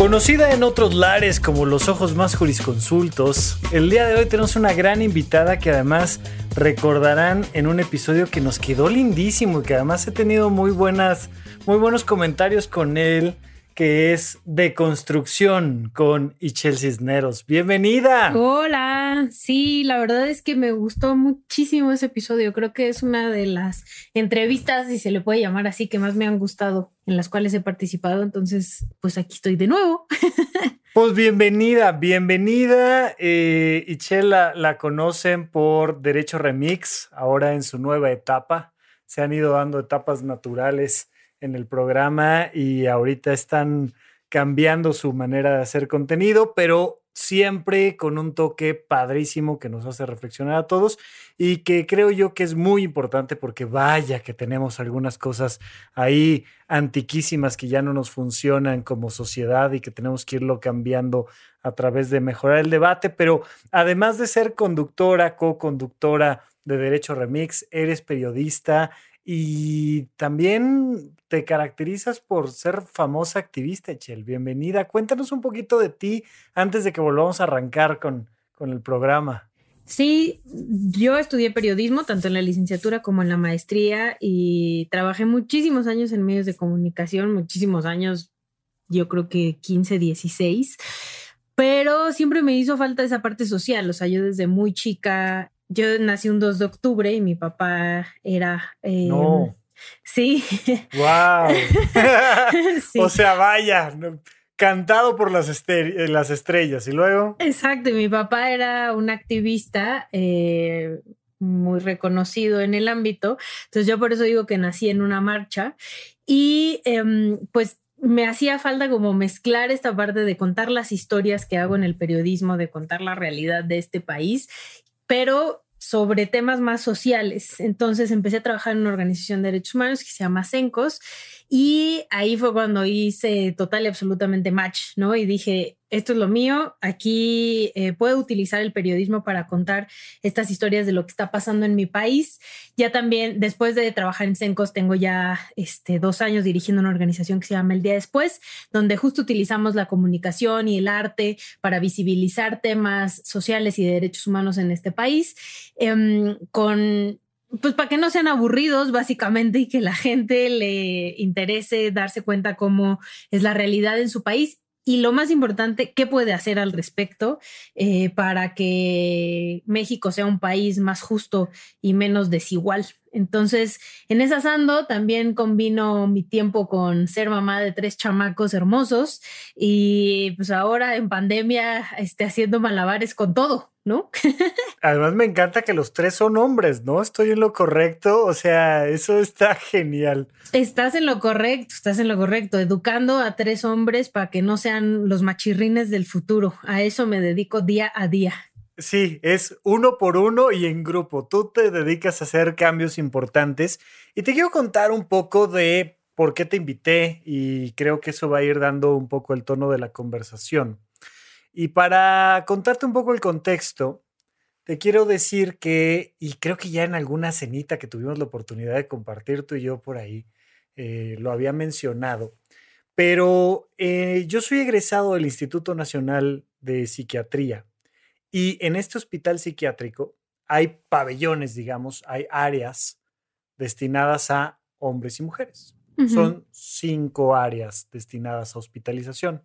Conocida en otros lares como los ojos más jurisconsultos, el día de hoy tenemos una gran invitada que además recordarán en un episodio que nos quedó lindísimo y que además he tenido muy buenas, muy buenos comentarios con él que es de construcción con Ichel Cisneros. Bienvenida. Hola, sí, la verdad es que me gustó muchísimo ese episodio. Creo que es una de las entrevistas, si se le puede llamar así, que más me han gustado, en las cuales he participado. Entonces, pues aquí estoy de nuevo. Pues bienvenida, bienvenida. Eh, Ichel la, la conocen por Derecho Remix, ahora en su nueva etapa. Se han ido dando etapas naturales en el programa y ahorita están cambiando su manera de hacer contenido, pero siempre con un toque padrísimo que nos hace reflexionar a todos y que creo yo que es muy importante porque vaya que tenemos algunas cosas ahí antiquísimas que ya no nos funcionan como sociedad y que tenemos que irlo cambiando a través de mejorar el debate, pero además de ser conductora, co-conductora de Derecho Remix, eres periodista, y también te caracterizas por ser famosa activista, Echel. Bienvenida. Cuéntanos un poquito de ti antes de que volvamos a arrancar con, con el programa. Sí, yo estudié periodismo tanto en la licenciatura como en la maestría y trabajé muchísimos años en medios de comunicación, muchísimos años, yo creo que 15, 16, pero siempre me hizo falta esa parte social, o sea, yo desde muy chica yo nací un 2 de octubre y mi papá era... Eh, no. Sí. ¡Wow! O sea, vaya, cantado por las, eh, las, estrellas. ¿Y luego? Exacto, mi papá era un activista eh, muy reconocido en el ámbito. Entonces yo por eso digo que nací en una marcha. Y em, pues me hacía falta como mezclar esta parte de contar las historias que hago en el periodismo, de contar la realidad de este país pero sobre temas más sociales. Entonces empecé a trabajar en una organización de derechos humanos que se llama CENCOS y ahí fue cuando hice total y absolutamente match, ¿no? Y dije, esto es lo mío, aquí eh, puedo utilizar el periodismo para contar estas historias de lo que está pasando en mi país. Ya también, después de trabajar en Sencos, tengo ya este, dos años dirigiendo una organización que se llama El Día Después, donde justo utilizamos la comunicación y el arte para visibilizar temas sociales y de derechos humanos en este país, em, con pues para que no sean aburridos básicamente y que la gente le interese darse cuenta cómo es la realidad en su país y lo más importante, ¿qué puede hacer al respecto eh, para que México sea un país más justo y menos desigual? Entonces, en esa ando, también combino mi tiempo con ser mamá de tres chamacos hermosos y pues ahora en pandemia esté haciendo malabares con todo, ¿no? Además me encanta que los tres son hombres, ¿no? Estoy en lo correcto, o sea, eso está genial. Estás en lo correcto, estás en lo correcto, educando a tres hombres para que no sean los machirrines del futuro. A eso me dedico día a día. Sí, es uno por uno y en grupo. Tú te dedicas a hacer cambios importantes y te quiero contar un poco de por qué te invité y creo que eso va a ir dando un poco el tono de la conversación. Y para contarte un poco el contexto, te quiero decir que, y creo que ya en alguna cenita que tuvimos la oportunidad de compartir tú y yo por ahí, eh, lo había mencionado, pero eh, yo soy egresado del Instituto Nacional de Psiquiatría y en este hospital psiquiátrico hay pabellones, digamos, hay áreas destinadas a hombres y mujeres. Son cinco áreas destinadas a hospitalización.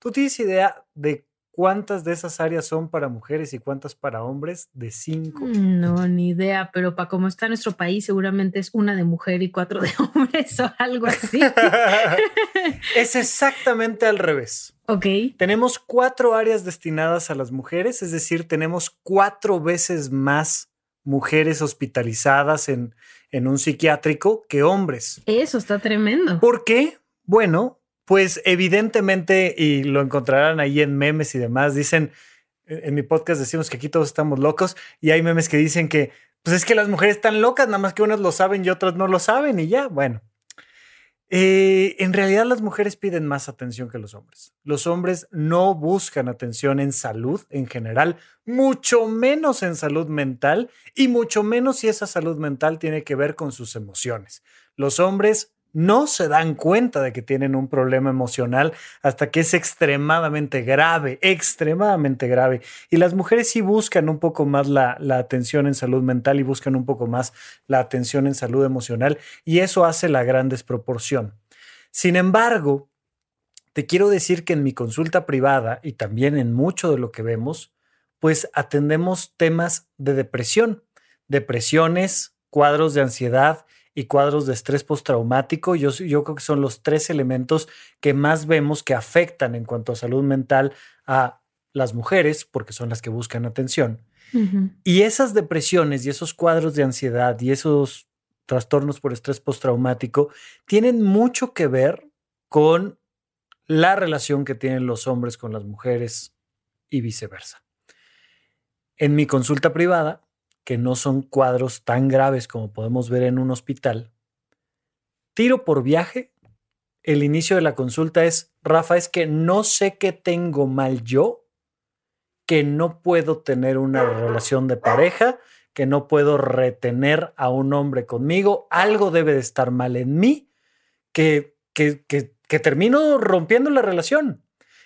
¿Tú tienes idea de cuántas de esas áreas son para mujeres y cuántas para hombres? De cinco. No, ni idea, pero para cómo está nuestro país, seguramente es una de mujer y cuatro de hombres o algo así. es exactamente al revés. Ok. Tenemos cuatro áreas destinadas a las mujeres, es decir, tenemos cuatro veces más mujeres hospitalizadas en, en un psiquiátrico que hombres. Eso está tremendo. ¿Por qué? Bueno, Pues evidentemente, y lo encontrarán ahí en memes y demás, dicen, en mi podcast decimos que aquí todos estamos locos y hay memes que dicen que, pues es que las mujeres están locas, nada más que unas lo saben y otras no lo saben y ya, bueno. Eh, en realidad las mujeres piden más atención que los hombres. Los hombres no buscan atención en salud en general, mucho menos en salud mental y mucho menos si esa salud mental tiene que ver con sus emociones. Los hombres no se dan cuenta de que tienen un problema emocional hasta que es extremadamente grave, extremadamente grave. Y las mujeres sí buscan un poco más la, atención en salud mental y buscan un poco más la atención en salud emocional y eso hace la gran desproporción. Sin embargo, te quiero decir que en mi consulta privada y también en mucho de lo que vemos, pues atendemos temas de depresión, depresiones, cuadros de ansiedad, y cuadros de estrés postraumático. Yo, yo creo que son los tres elementos que más vemos que afectan en cuanto a salud mental a las mujeres, porque son las que buscan atención. Y esas depresiones y esos cuadros de ansiedad y esos trastornos por estrés postraumático tienen mucho que ver con la relación que tienen los hombres con las mujeres y viceversa. En mi consulta privada, que no son cuadros tan graves como podemos ver en un hospital. Tiro por viaje, el inicio de la consulta es, Rafa, es que no sé qué tengo mal yo, que no puedo tener una relación de pareja, que no puedo retener a un hombre conmigo, algo debe de estar mal en mí, que, que, que, que termino rompiendo la relación,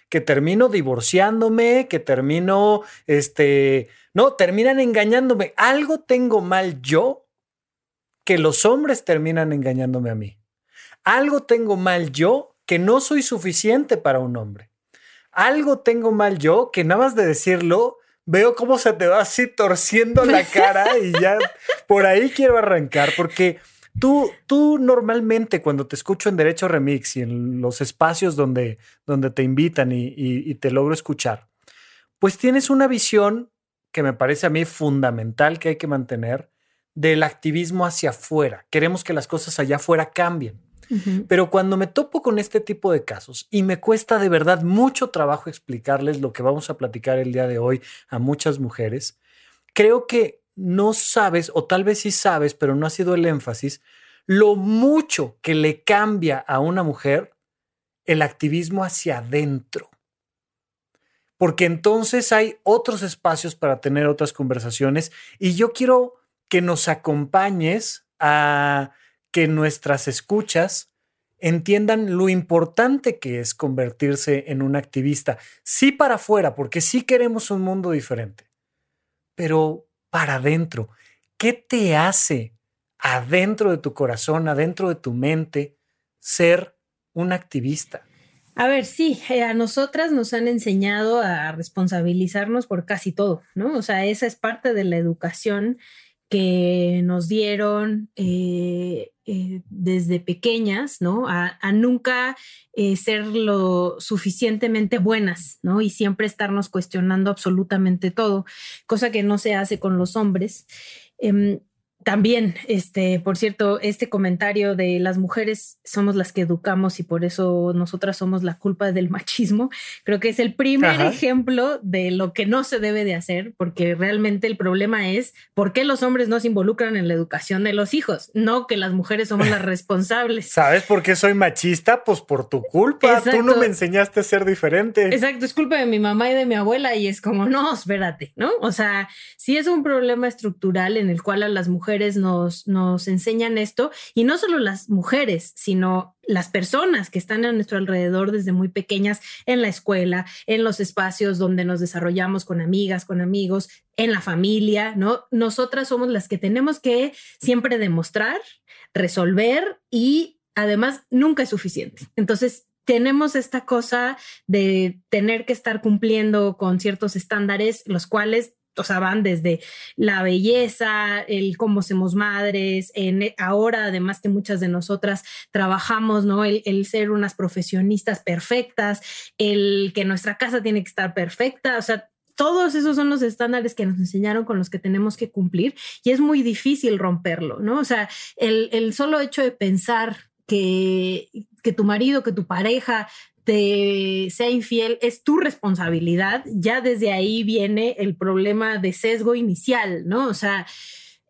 que termino divorciándome, que termino este, no, terminan engañándome. Algo tengo mal yo que los hombres terminan engañándome a mí. Algo tengo mal yo que no soy suficiente para un hombre. Algo tengo mal yo que nada más de decirlo, veo cómo se te va así torciendo la cara y ya por ahí quiero arrancar porque tú, tú normalmente cuando te escucho en Derecho Remix y en los espacios donde, donde te invitan y te logro escuchar, pues tienes una visión que me parece a mí fundamental que hay que mantener del activismo hacia afuera. Queremos que las cosas allá afuera cambien. Pero cuando me topo con este tipo de casos y me cuesta de verdad mucho trabajo explicarles lo que vamos a platicar el día de hoy a muchas mujeres, creo que no sabes, o tal vez sí sabes, pero no ha sido el énfasis, lo mucho que le cambia a una mujer el activismo hacia adentro. Porque entonces hay otros espacios para tener otras conversaciones y yo quiero que nos acompañes a que nuestras escuchas entiendan lo importante que es convertirse en un activista, sí para afuera, porque sí queremos un mundo diferente, pero para adentro, ¿qué te hace adentro de tu corazón, adentro de tu mente, ser un activista? A ver, sí, eh, a nosotras nos han enseñado a responsabilizarnos por casi todo, ¿no? O sea, esa es parte de la educación que nos dieron eh, eh, desde pequeñas, ¿no? A, nunca ser lo suficientemente buenas, ¿no? Y siempre estarnos cuestionando absolutamente todo, cosa que no se hace con los hombres. También, este, por cierto, este comentario de las mujeres somos las que educamos y por eso nosotras somos la culpa del machismo, creo que es el primer ejemplo de lo que no se debe de hacer, porque realmente el problema es por qué los hombres no se involucran en la educación de los hijos, no que las mujeres somos las responsables. ¿Sabes por qué soy machista? Pues por tu culpa, tú no me enseñaste a ser diferente. Exacto, es culpa de mi mamá y de mi abuela y es como, no, espérate, ¿no? O sea, sí es un problema estructural en el cual a las mujeres nos, nos enseñan esto, y no solo las mujeres, sino las personas que están a nuestro alrededor desde muy pequeñas en la escuela, en los espacios donde nos desarrollamos con amigas, con amigos, en la familia, ¿no? Nosotras somos las que tenemos que siempre demostrar, resolver y además nunca es suficiente. Entonces, tenemos esta cosa de tener que estar cumpliendo con ciertos estándares, los cuales o sea, van desde la belleza, el cómo somos madres, en, e, ahora además que muchas de nosotras trabajamos, ¿no? El, el, ser unas profesionistas perfectas, el que nuestra casa tiene que estar perfecta, o sea, todos esos son los estándares que nos enseñaron con los que tenemos que cumplir y es muy difícil romperlo, ¿no? O sea, el, el solo hecho de pensar que, que tu marido, que tu pareja te sea infiel, es tu responsabilidad. Ya desde ahí viene el problema de sesgo inicial, ¿no? O sea,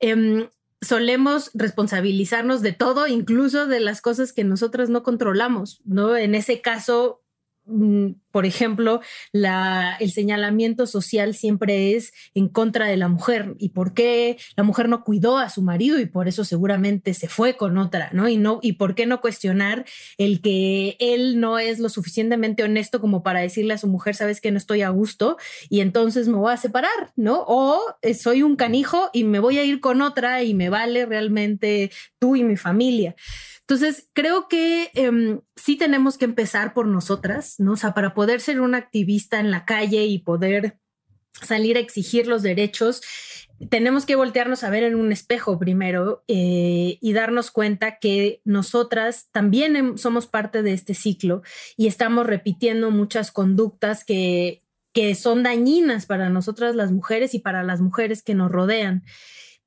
em, solemos responsabilizarnos de todo, incluso de las cosas que nosotras no controlamos, ¿no? En ese caso, por ejemplo, el señalamiento social siempre es en contra de la mujer y por qué la mujer no cuidó a su marido y por eso seguramente se fue con otra, ¿no? Y no y por qué no cuestionar el que él no es lo suficientemente honesto como para decirle a su mujer, sabes que no estoy a gusto y entonces me voy a separar, ¿no? O eh, soy un canijo y me voy a ir con otra y me vale realmente tú y mi familia. Entonces, creo que em, sí tenemos que empezar por nosotras, ¿no? O sea, para poder ser una activista en la calle y poder salir a exigir los derechos, tenemos que voltearnos a ver en un espejo primero eh, y darnos cuenta que nosotras también somos parte de este ciclo y estamos repitiendo muchas conductas que, que son dañinas para nosotras las mujeres y para las mujeres que nos rodean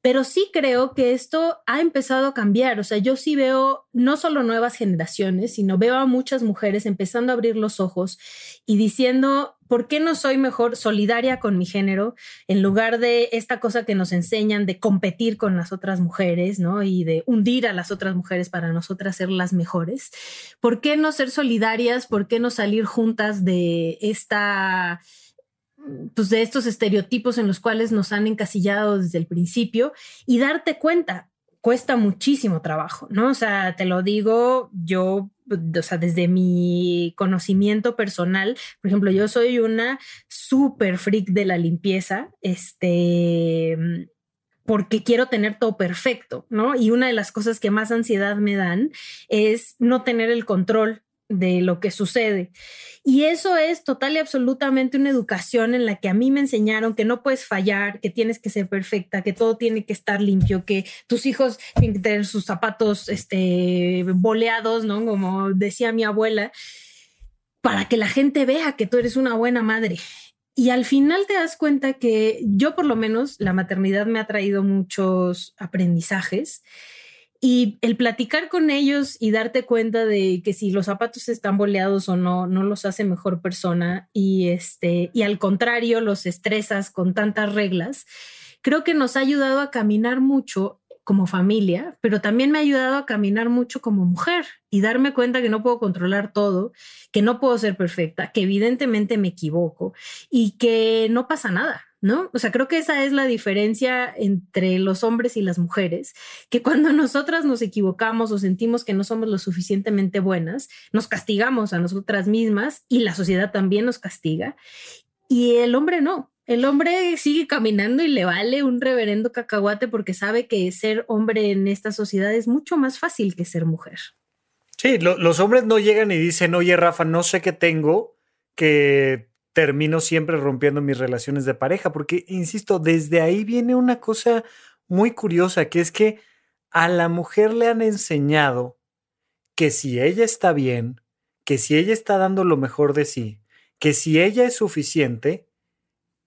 pero sí creo que esto ha empezado a cambiar. O sea, yo sí veo no solo nuevas generaciones, sino veo a muchas mujeres empezando a abrir los ojos y diciendo, ¿por qué no soy mejor solidaria con mi género en lugar de esta cosa que nos enseñan de competir con las otras mujeres, ¿no? Y de hundir a las otras mujeres para nosotras ser las mejores. ¿Por qué no ser solidarias? ¿Por qué no salir juntas de esta pues, de estos estereotipos en los cuales nos han encasillado desde el principio y darte cuenta, cuesta muchísimo trabajo, ¿no? O sea, te lo digo yo, o sea, desde mi conocimiento personal, por ejemplo, yo soy una súper freak de la limpieza, este, porque quiero tener todo perfecto, ¿no? Y una de las cosas que más ansiedad me dan es no tener el control de lo que sucede. Y eso es total y absolutamente una educación en la que a mí me enseñaron que no puedes fallar, que tienes que ser perfecta, que todo tiene que estar limpio, que tus hijos tienen que tener sus zapatos este, boleados, ¿no? Como decía mi abuela, para que la gente vea que tú eres una buena madre. Y al final te das cuenta que yo por lo menos la maternidad me ha traído muchos aprendizajes y el platicar con ellos y darte cuenta de que si los zapatos están boleados o no, no los hace mejor persona y, este, y al contrario los estresas con tantas reglas, creo que nos ha ayudado a caminar mucho como familia, pero también me ha ayudado a caminar mucho como mujer y darme cuenta que no puedo controlar todo, que no puedo ser perfecta, que evidentemente me equivoco y que no pasa nada, ¿no? O sea, creo que esa es la diferencia entre los hombres y las mujeres, que cuando nosotras nos equivocamos o sentimos que no somos lo suficientemente buenas, nos castigamos a nosotras mismas y la sociedad también nos castiga. Y el hombre no. El hombre sigue caminando y le vale un reverendo cacahuate porque sabe que ser hombre en esta sociedad es mucho más fácil que ser mujer. Sí, los hombres no llegan y dicen, oye Rafa, no sé qué tengo, que termino siempre rompiendo mis relaciones de pareja, porque, insisto, desde ahí viene una cosa muy curiosa, que es que a la mujer le han enseñado que si ella está bien, que si ella está dando lo mejor de sí, que si ella es suficiente,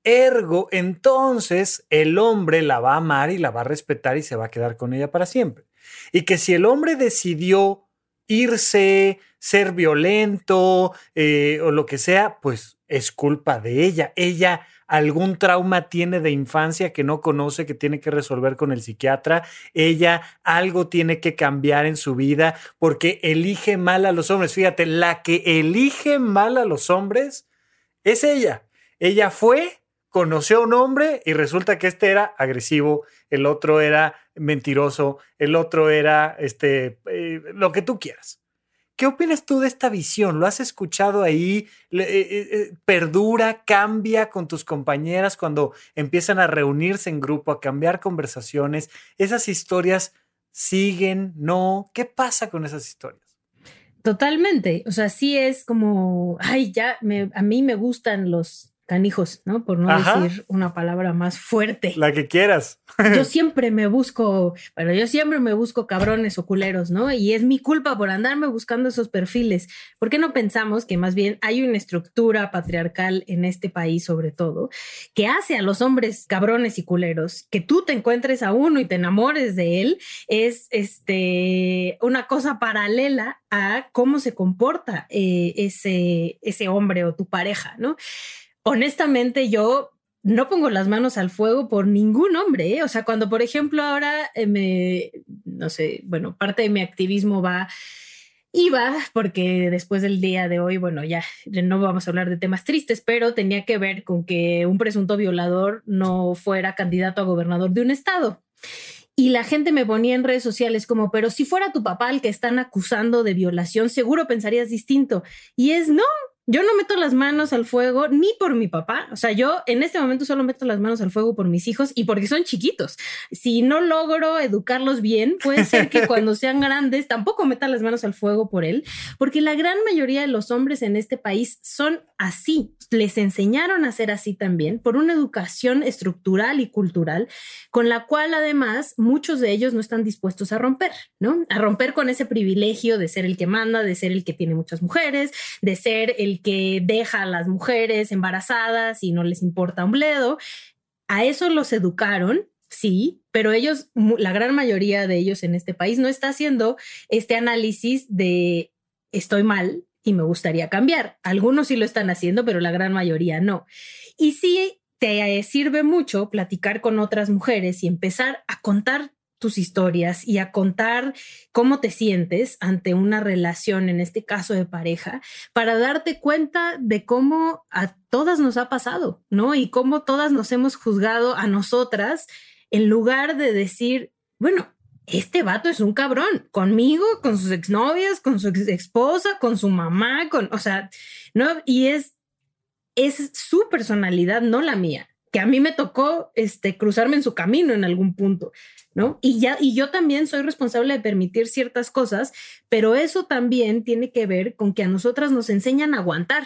ergo, entonces el hombre la va a amar y la va a respetar y se va a quedar con ella para siempre. Y que si el hombre decidió irse, ser violento eh, o lo que sea, pues es culpa de ella. Ella algún trauma tiene de infancia que no conoce, que tiene que resolver con el psiquiatra. Ella algo tiene que cambiar en su vida porque elige mal a los hombres. Fíjate, la que elige mal a los hombres es ella. Ella fue, conoció a un hombre y resulta que este era agresivo, el otro era mentiroso, el otro era este, eh, lo que tú quieras. ¿Qué opinas tú de esta visión? ¿Lo has escuchado ahí? Eh, eh, eh, ¿Perdura, cambia con tus compañeras cuando empiezan a reunirse en grupo, a cambiar conversaciones? ¿Esas historias siguen? ¿No? ¿Qué pasa con esas historias? Totalmente. O sea, sí es como, ay, ya, a mí me gustan los canijos, ¿no? Por no decir una palabra más fuerte. La que quieras. yo siempre me busco, pero yo siempre me busco cabrones o culeros, ¿no? Y es mi culpa por andarme buscando esos perfiles. ¿Por qué no pensamos que más bien hay una estructura patriarcal en este país, sobre todo, que hace a los hombres cabrones y culeros, que tú te encuentres a uno y te enamores de él, es este, una cosa paralela a cómo se comporta eh, ese, ese hombre o tu pareja, ¿no? Honestamente yo no pongo las manos al fuego por ningún hombre. ¿eh? O sea, cuando por ejemplo ahora eh, me, no sé, bueno, parte de mi activismo va, iba, porque después del día de hoy, bueno, ya no vamos a hablar de temas tristes, pero tenía que ver con que un presunto violador no fuera candidato a gobernador de un estado. Y la gente me ponía en redes sociales como, pero si fuera tu papá el que están acusando de violación, seguro pensarías distinto. Y es no, yo no meto las manos al fuego ni por mi papá. O sea, yo en este momento solo meto las manos al fuego por mis hijos y porque son chiquitos. Si no logro educarlos bien, puede ser que cuando sean grandes tampoco meta las manos al fuego por él, porque la gran mayoría de los hombres en este país son así. Les enseñaron a ser así también por una educación estructural y cultural con la cual además muchos de ellos no están dispuestos a romper, ¿no? A romper con ese privilegio de ser el que manda, de ser el que tiene muchas mujeres, de ser el que deja a las mujeres embarazadas y no les importa un bledo. A eso los educaron, sí, pero ellos, la gran mayoría de ellos en este país no está haciendo este análisis de estoy mal y me gustaría cambiar. Algunos sí lo están haciendo, pero la gran mayoría no. Y sí te sirve mucho platicar con otras mujeres y empezar a contar tus historias y a contar cómo te sientes ante una relación, en este caso de pareja, para darte cuenta de cómo a todas nos ha pasado, ¿no? Y cómo todas nos hemos juzgado a nosotras en lugar de decir, bueno, este vato es un cabrón, conmigo, con sus exnovias, con su ex esposa, con su mamá, con, o sea, ¿no? Y es, es su personalidad, no la mía que a mí me tocó este, cruzarme en su camino en algún punto. ¿no? Y ya, y yo también soy responsable de permitir ciertas cosas, pero eso también tiene que ver con que a nosotras nos enseñan a aguantar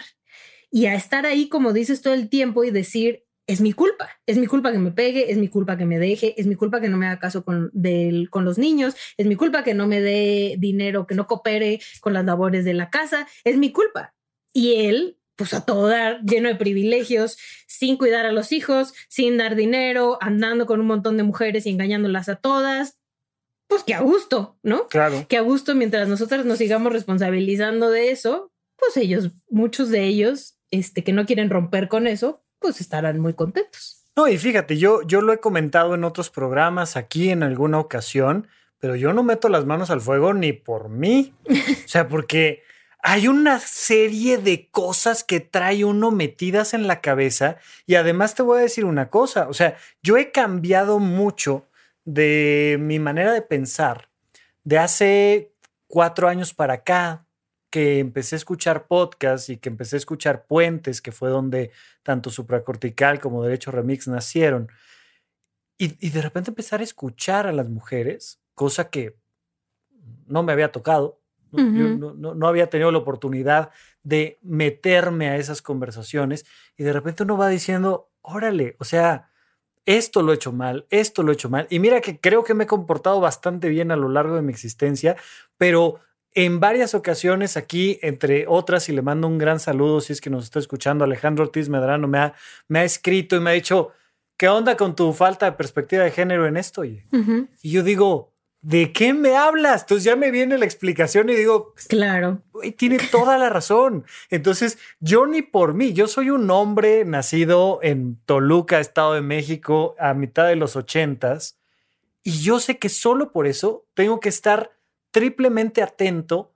y a estar ahí, como dices, todo el tiempo y decir, es mi culpa, es mi culpa que me pegue, es mi culpa que me deje, es mi culpa que no me haga caso con, con los niños, es mi culpa que no me dé dinero, que no coopere con las labores de la casa, es mi culpa. Y él pues a todo dar, lleno de privilegios, sin cuidar a los hijos, sin dar dinero, andando con un montón de mujeres y engañándolas a todas. Pues que a gusto, ¿no? Claro. Que a gusto mientras nosotros nos sigamos responsabilizando de eso, pues ellos, muchos de ellos, este, que no quieren romper con eso, pues estarán muy contentos. No, y fíjate, yo, yo lo he comentado en otros programas aquí en alguna ocasión, pero yo no meto las manos al fuego ni por mí. o sea, porque hay una serie de cosas que trae uno metidas en la cabeza y además te voy a decir una cosa, o sea, yo he cambiado mucho de mi manera de pensar de hace cuatro años para acá que empecé a escuchar podcasts y que empecé a escuchar puentes, que fue donde tanto supracortical como derecho remix nacieron. Y, y de repente empezar a escuchar a las mujeres, cosa que no me había tocado, no, había tenido la oportunidad de meterme a esas conversaciones y de repente uno va diciendo, órale, o sea, esto lo he hecho mal, esto lo he hecho mal. Y mira que creo que me he comportado bastante bien a lo largo de mi existencia, pero en varias ocasiones aquí, entre otras, y le mando un gran saludo si es que nos está escuchando, Alejandro Ortiz Medrano me ha, me ha escrito y me ha dicho, ¿qué onda con tu falta de perspectiva de género en esto? Y yo digo, ¿de qué me hablas? Entonces ya me viene la explicación y digo, claro, tiene toda la razón. Entonces, yo ni por mí, yo soy un hombre nacido en Toluca, Estado de México, a mitad de los ochentas, y yo sé que solo por eso tengo que estar triplemente atento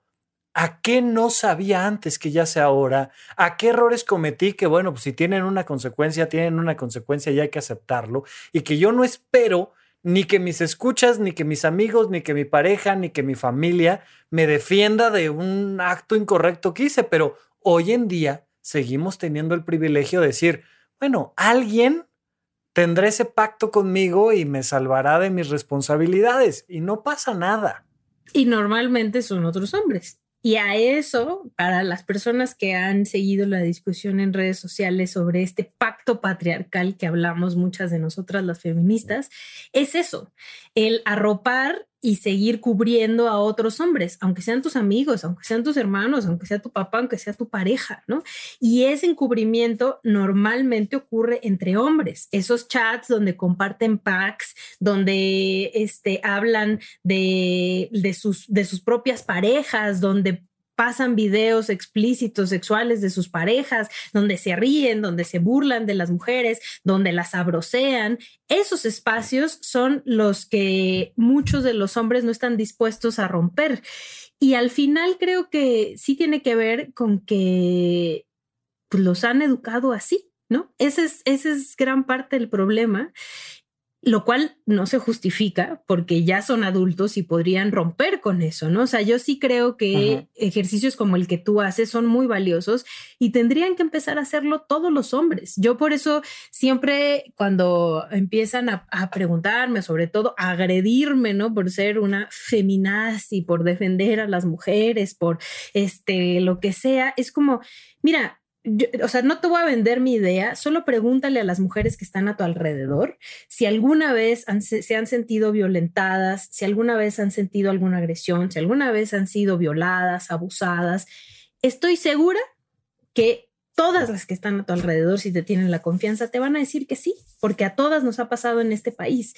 a qué no sabía antes que ya sé ahora, a qué errores cometí, que bueno, pues si tienen una consecuencia, tienen una consecuencia y hay que aceptarlo, y que yo no espero ni que mis escuchas, ni que mis amigos, ni que mi pareja, ni que mi familia me defienda de un acto incorrecto que hice, pero hoy en día seguimos teniendo el privilegio de decir, bueno, alguien tendrá ese pacto conmigo y me salvará de mis responsabilidades y no pasa nada. Y normalmente son otros hombres. Y a eso, para las personas que han seguido la discusión en redes sociales sobre este pacto patriarcal que hablamos muchas de nosotras las feministas, es eso, el arropar y seguir cubriendo a otros hombres, aunque sean tus amigos, aunque sean tus hermanos, aunque sea tu papá, aunque sea tu pareja, ¿no? Y ese encubrimiento normalmente ocurre entre hombres, esos chats donde comparten packs, donde este, hablan de, de, sus, de sus propias parejas, donde pasan videos explícitos sexuales de sus parejas, donde se ríen, donde se burlan de las mujeres, donde las abrocean. Esos espacios son los que muchos de los hombres no están dispuestos a romper. Y al final creo que sí tiene que ver con que pues, los han educado así, ¿no? Ese es, ese es gran parte del problema lo cual no se justifica porque ya son adultos y podrían romper con eso, ¿no? O sea, yo sí creo que ejercicios como el que tú haces son muy valiosos y tendrían que empezar a hacerlo todos los hombres. Yo por eso siempre cuando empiezan a, preguntarme, sobre todo a agredirme, ¿no? Por ser una feminazi, por defender a las mujeres, por este, lo que sea, es como, mira, o sea, no te voy a vender mi idea, solo pregúntale a las mujeres que están a tu alrededor si alguna vez se han sentido violentadas, si alguna vez han sentido alguna agresión, si alguna vez han sido violadas, abusadas. Estoy segura que todas las que están a tu alrededor, si te tienen la confianza, te van a decir que sí, porque a todas nos ha pasado en este país.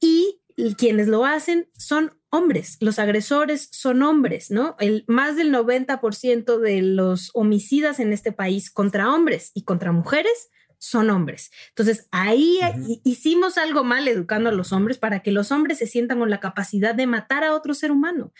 Y quienes lo hacen son hombres, los agresores son hombres, ¿no? El más del 90% de los homicidas en este país contra hombres y contra mujeres son hombres. Entonces, ahí hicimos algo mal educando a los hombres para que los hombres se sientan con la capacidad de matar a otro ser humano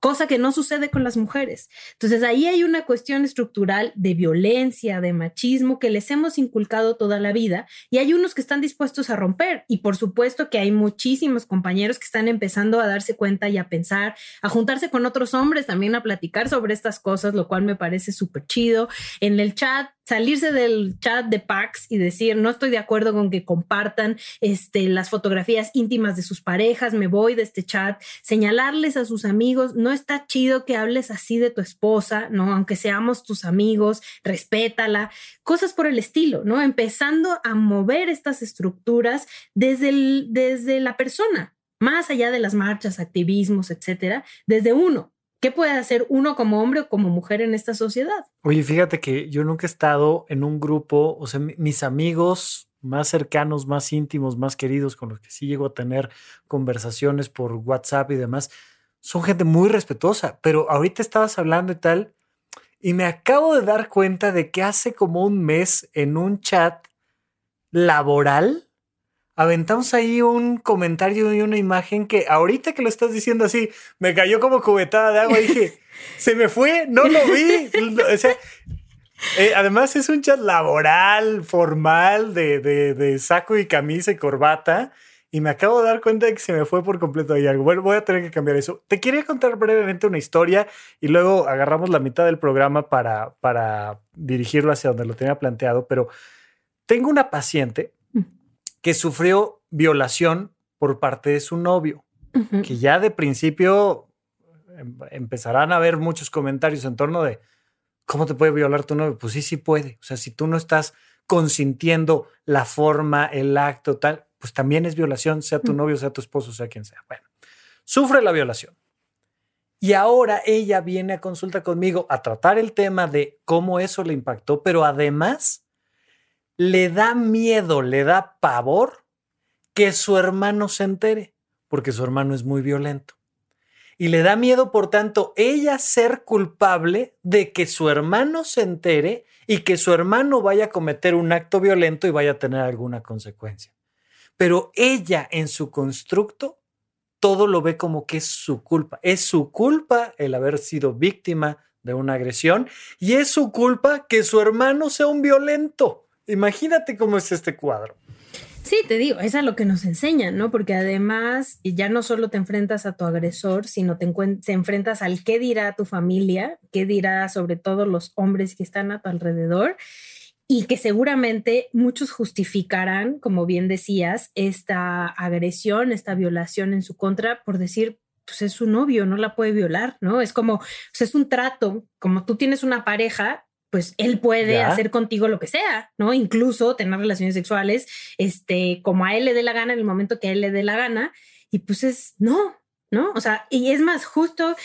cosa que no sucede con las mujeres. Entonces ahí hay una cuestión estructural de violencia, de machismo que les hemos inculcado toda la vida y hay unos que están dispuestos a romper y por supuesto que hay muchísimos compañeros que están empezando a darse cuenta y a pensar, a juntarse con otros hombres también a platicar sobre estas cosas, lo cual me parece súper chido. En el chat salirse del chat de Pax y decir, no estoy de acuerdo con que compartan este, las fotografías íntimas de sus parejas, me voy de este chat, señalarles a sus amigos, no está chido que hables así de tu esposa, ¿no? Aunque seamos tus amigos, respétala, cosas por el estilo, ¿no? Empezando a mover estas estructuras desde, desde la persona, más allá de las marchas, activismos, etcétera, desde uno, ¿Qué puede hacer uno como hombre o como mujer en esta sociedad? Oye, fíjate que yo nunca he estado en un grupo, o sea, mis amigos más cercanos, más íntimos, más queridos, con los que sí llego a tener conversaciones por WhatsApp y demás, son gente muy respetuosa, pero ahorita estabas hablando y tal, y me acabo de dar cuenta de que hace como un mes en un chat laboral, aventamos ahí un comentario y una imagen que ahorita que lo estás diciendo así, me cayó como cubetada de agua y dije, se me fue, no lo vi. Eh, además es un chat laboral, formal, de, de, saco y camisa y corbata. Y me acabo de dar cuenta de que se me fue por completo ahí algo. Bueno, voy a tener que cambiar eso. Te quería contar brevemente una historia y luego agarramos la mitad del programa para, para dirigirlo hacia donde lo tenía planteado. Pero tengo una paciente que sufrió violación por parte de su novio, que ya de principio em, empezarán a haber muchos comentarios en torno de cómo te puede violar tu novio. Pues sí, sí puede. O sea, si tú no estás consintiendo la forma, el acto, tal, pues también es violación, sea tu novio, sea tu esposo, sea quien sea. Bueno, sufre la violación. Y ahora ella viene a consulta conmigo a tratar el tema de cómo eso le impactó, pero además le da miedo, le da pavor que su hermano se entere, porque su hermano es muy violento. Y le da miedo, por tanto, ella ser culpable de que su hermano se entere y que su hermano vaya a cometer un acto violento y vaya a tener alguna consecuencia. Pero ella en su constructo todo lo ve como que es su culpa. Es su culpa el haber sido víctima de una agresión y es su culpa que su hermano sea un violento. Imagínate cómo es este cuadro. Sí, te digo, es a lo que nos enseñan, ¿no? Porque además ya no solo te enfrentas a tu agresor, sino te, te, enfrentas al qué dirá tu familia, qué dirá sobre todo los hombres que están a tu alrededor y que seguramente muchos justificarán, como bien decías, esta agresión, esta violación en su contra por decir, pues es su novio, no la puede violar, ¿no? Es como, pues es un trato, como tú tienes una pareja, pues él puede hacer contigo lo que sea, ¿no? Incluso tener relaciones sexuales, este, como a él le dé la gana en el momento que a él le dé la gana, y pues es, no, ¿no? O sea, y es más, justo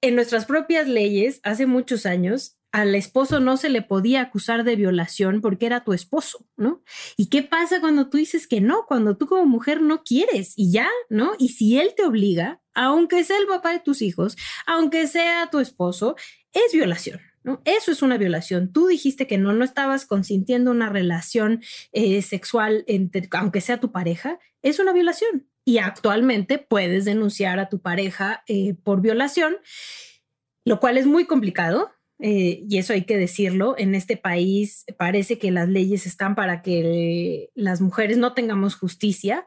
en nuestras propias leyes, hace muchos años, al esposo no se le podía acusar de violación porque era tu esposo, ¿no? ¿Y qué pasa cuando tú dices que no? Cuando tú como mujer no quieres y ya, ¿no? Y si él te obliga, aunque sea el papá de tus hijos, aunque sea tu esposo, es violación. Eso es una violación. Tú dijiste que no, no estabas consintiendo una relación eh, sexual, entre, aunque sea tu pareja, es una violación. Y actualmente puedes denunciar a tu pareja eh, por violación, lo cual es muy complicado eh, y eso hay que decirlo, en este país parece que las leyes están para que las mujeres no tengamos justicia,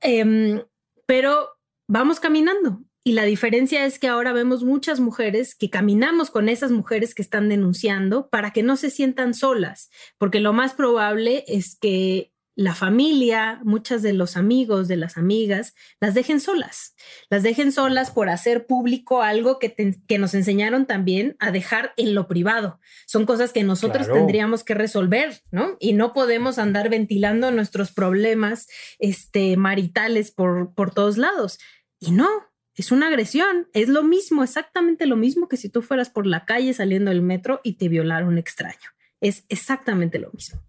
em, pero vamos caminando. Y la diferencia es que ahora vemos muchas mujeres que caminamos con esas mujeres que están denunciando para que no se sientan solas, porque lo más probable es que la familia, muchas de los amigos, de las amigas, las dejen solas. Las dejen solas por hacer público algo que, que nos enseñaron también a dejar en lo privado. Son cosas que nosotros tendríamos que resolver, ¿no? Y no podemos andar ventilando nuestros problemas este, maritales por, por todos lados. Y no, es una agresión. Es lo mismo, exactamente lo mismo que si tú fueras por la calle saliendo del metro y te violara un extraño. Es exactamente lo mismo.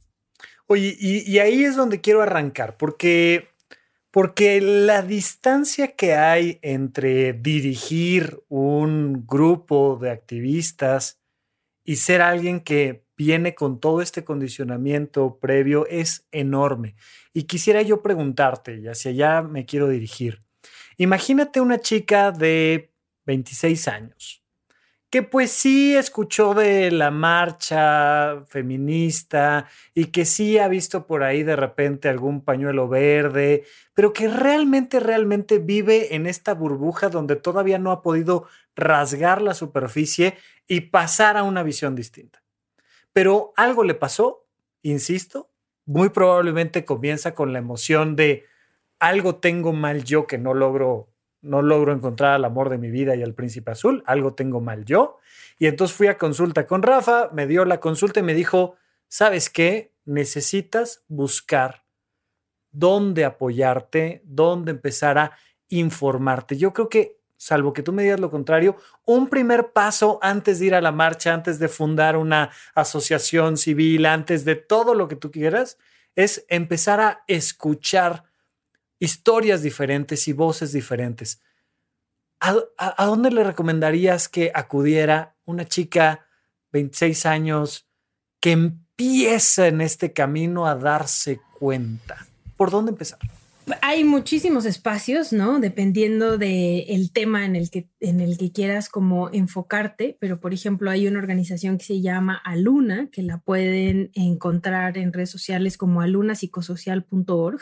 Oye, y, ahí es donde quiero arrancar, porque, porque la distancia que hay entre dirigir un grupo de activistas y ser alguien que viene con todo este condicionamiento previo es enorme. Y quisiera yo preguntarte, y hacia allá me quiero dirigir. Imagínate una chica de 26 años que pues sí escuchó de la marcha feminista y que sí ha visto por ahí de repente algún pañuelo verde, pero que realmente, realmente vive en esta burbuja donde todavía no ha podido rasgar la superficie y pasar a una visión distinta. Pero algo le pasó, insisto, muy probablemente comienza con la emoción de algo tengo mal yo que no logro no logro encontrar al amor de mi vida y al príncipe azul, algo tengo mal yo. Y entonces fui a consulta con Rafa, me dio la consulta y me dijo, ¿sabes qué? Necesitas buscar dónde apoyarte, dónde empezar a informarte. Yo creo que, salvo que tú me digas lo contrario, un primer paso antes de ir a la marcha, antes de fundar una asociación civil, antes de todo lo que tú quieras, es empezar a escuchar historias diferentes y voces diferentes. ¿A, dónde le recomendarías que acudiera una chica, 26 años, que empieza en este camino a darse cuenta? ¿Por dónde empezar? Hay muchísimos espacios, ¿no? Dependiendo del tema en el, que, en el que quieras como enfocarte, pero por ejemplo hay una organización que se llama Aluna, que la pueden encontrar en redes sociales como alunapsicosocial.org,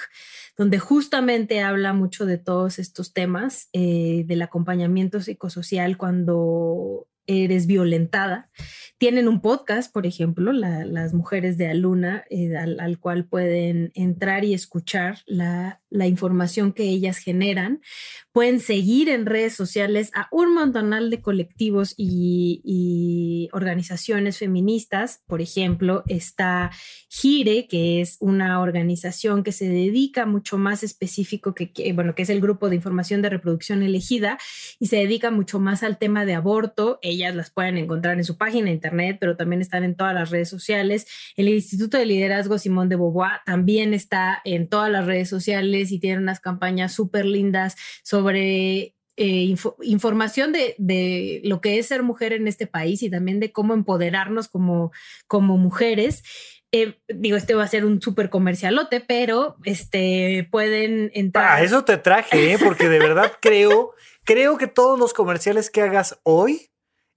donde justamente habla mucho de todos estos temas eh, del acompañamiento psicosocial cuando eres violentada. Tienen un podcast, por ejemplo, las mujeres de Aluna, eh, al, cual pueden entrar y escuchar la, la, información que ellas generan. Pueden seguir en redes sociales a un montonal de colectivos y, y organizaciones feministas. Por ejemplo, está Gire, que es una organización que se dedica mucho más específico que, que, bueno, que es el grupo de información de reproducción elegida y se dedica mucho más al tema de aborto ellas las pueden encontrar en su página de internet, pero también están en todas las redes sociales. El Instituto de Liderazgo Simón de Beauvoir también está en todas las redes sociales y tiene unas campañas súper lindas sobre eh, información de, lo que es ser mujer en este país y también de cómo empoderarnos como, como mujeres. Eh, digo, este va a ser un súper comercialote, pero este, pueden entrar. A eso te traje, ¿eh? porque de verdad creo, creo que todos los comerciales que hagas hoy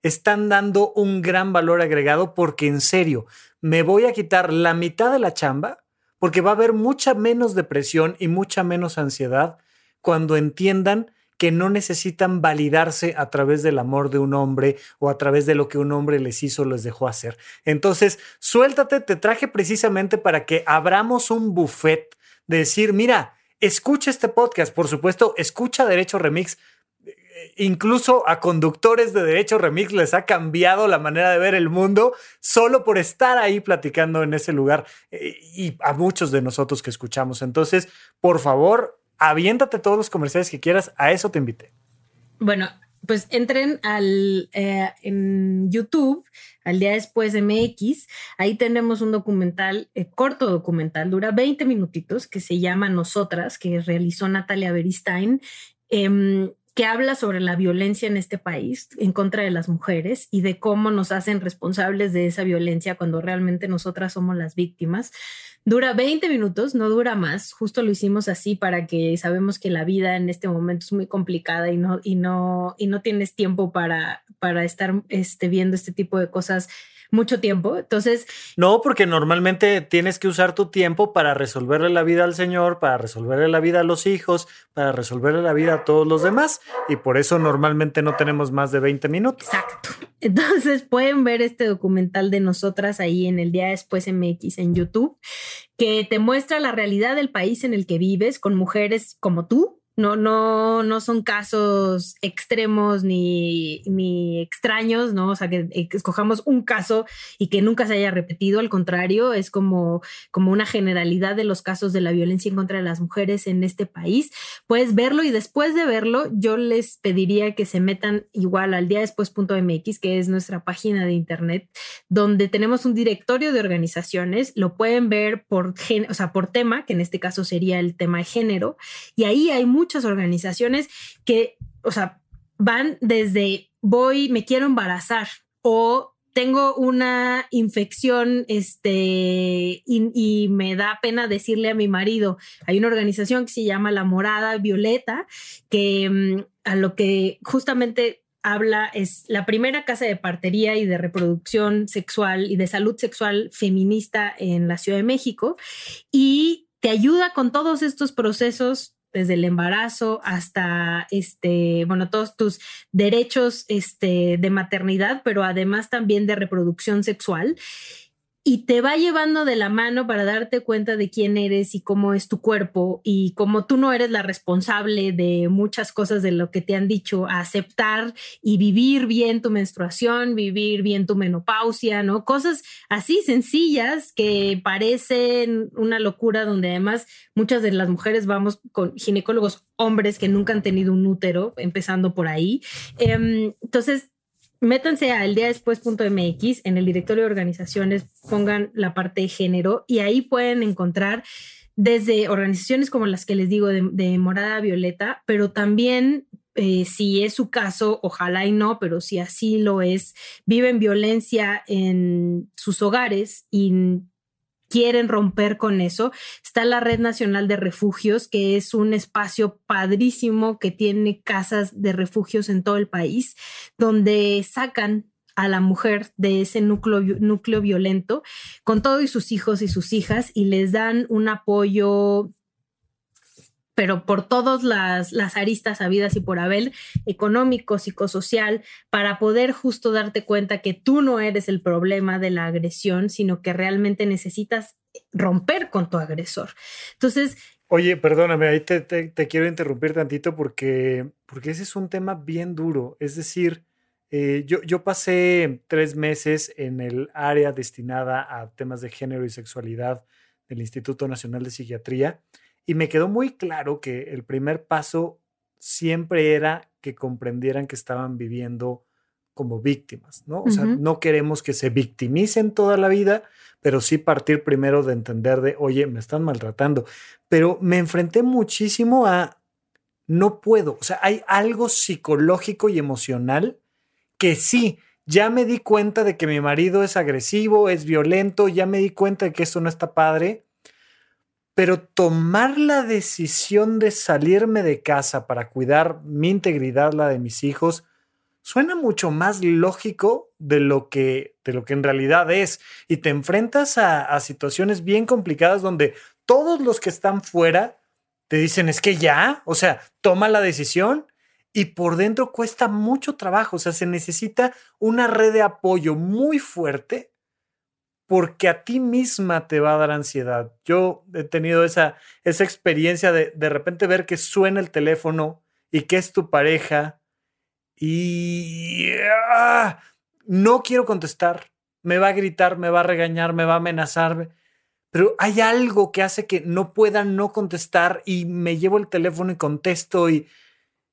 están dando un gran valor agregado porque en serio, me voy a quitar la mitad de la chamba porque va a haber mucha menos depresión y mucha menos ansiedad cuando entiendan que no necesitan validarse a través del amor de un hombre o a través de lo que un hombre les hizo les dejó hacer. Entonces, suéltate, te traje precisamente para que abramos un buffet de decir, mira, escucha este podcast, por supuesto, escucha Derecho Remix, incluso a conductores de Derecho Remix les ha cambiado la manera de ver el mundo solo por estar ahí platicando en ese lugar eh, y a muchos de nosotros que escuchamos. Entonces, por favor, aviéntate todos los comerciales que quieras, a eso te invité. Bueno, pues entren al eh, en YouTube al día después de MX. Ahí tenemos un documental, eh, corto documental, dura 20 minutitos, que se llama Nosotras, que realizó Natalia Beristain. Em, que habla sobre la violencia en este país en contra de las mujeres y de cómo nos hacen responsables de esa violencia cuando realmente nosotras somos las víctimas. Dura 20 minutos, no dura más. Justo lo hicimos así para que sabemos que la vida en este momento es muy complicada y no, y no, y no tienes tiempo para, para estar este, viendo este tipo de cosas mucho tiempo. Entonces. No, porque normalmente tienes que usar tu tiempo para resolverle la vida al Señor, para resolverle la vida a los hijos, para resolverle la vida a todos los demás. Y por eso normalmente no tenemos más de 20 minutos. Exacto. Entonces pueden ver este documental de nosotras ahí en el día después MX en YouTube, que te muestra la realidad del país en el que vives con mujeres como tú, no, no, no son casos extremos ni, ni extraños, ¿no? O sea, que, escojamos un caso y que nunca se haya repetido. Al contrario, es como, como una generalidad de los casos de la violencia en contra de las mujeres en este país. Puedes verlo y después de verlo, yo les pediría que se metan igual al día después.mx, que es nuestra página de internet, donde tenemos un directorio de organizaciones. Lo pueden ver por, o sea, por tema, que en este caso sería el tema de género. Y ahí hay muchas organizaciones que, o sea, van desde voy, me quiero embarazar o tengo una infección este, y, me da pena decirle a mi marido. Hay una organización que se llama La Morada Violeta, que mm, a lo que justamente habla es la primera casa de partería y de reproducción sexual y de salud sexual feminista en la Ciudad de México y te ayuda con todos estos procesos desde el embarazo hasta este, bueno, todos tus derechos este, de maternidad, pero además también de reproducción sexual y te va llevando de la mano para darte cuenta de quién eres y cómo es tu cuerpo y cómo tú no eres la responsable de muchas cosas de lo que te han dicho, aceptar y vivir bien tu menstruación, vivir bien tu menopausia, ¿no? Cosas así sencillas que parecen una locura donde además muchas de las mujeres vamos con ginecólogos hombres que nunca han tenido un útero, empezando por ahí. Em, entonces, métanse a eldiadespués.mx, en el directorio de organizaciones, pongan la parte de género y ahí pueden encontrar desde organizaciones como las que les digo de, Morada Violeta, pero también eh, si es su caso, ojalá y no, pero si así lo es, viven violencia en sus hogares y quieren romper con eso. Está la Red Nacional de Refugios, que es un espacio padrísimo que tiene casas de refugios en todo el país, donde sacan a la mujer de ese núcleo, núcleo violento con todos sus hijos y sus hijas y les dan un apoyo pero por todas las, las, aristas habidas y por haber, económico, psicosocial, para poder justo darte cuenta que tú no eres el problema de la agresión, sino que realmente necesitas romper con tu agresor. Entonces... Oye, perdóname, ahí te, te, quiero interrumpir tantito porque, porque ese es un tema bien duro. Es decir, eh, yo, yo pasé tres meses en el área destinada a temas de género y sexualidad del Instituto Nacional de Psiquiatría y me quedó muy claro que el primer paso siempre era que comprendieran que estaban viviendo como víctimas, ¿no? O sea, no queremos que se victimicen toda la vida, pero sí partir primero de entender de, oye, me están maltratando. Pero me enfrenté muchísimo a, no puedo, o sea, hay algo psicológico y emocional que sí, ya me di cuenta de que mi marido es agresivo, es violento, ya me di cuenta de que esto no está padre, pero tomar la decisión de salirme de casa para cuidar mi integridad, la de mis hijos, suena mucho más lógico de lo que, de lo que en realidad es. Y te enfrentas a, a situaciones bien complicadas donde todos los que están fuera te dicen, es que ya, o sea, toma la decisión y por dentro cuesta mucho trabajo, o sea, se necesita una red de apoyo muy fuerte porque a ti misma te va a dar ansiedad. Yo he tenido esa, esa experiencia de de repente ver que suena el teléfono y que es tu pareja y ah, no quiero contestar. Me va a gritar, me va a regañar, me va a amenazar. Pero hay algo que hace que no pueda no contestar y me llevo el teléfono y contesto y,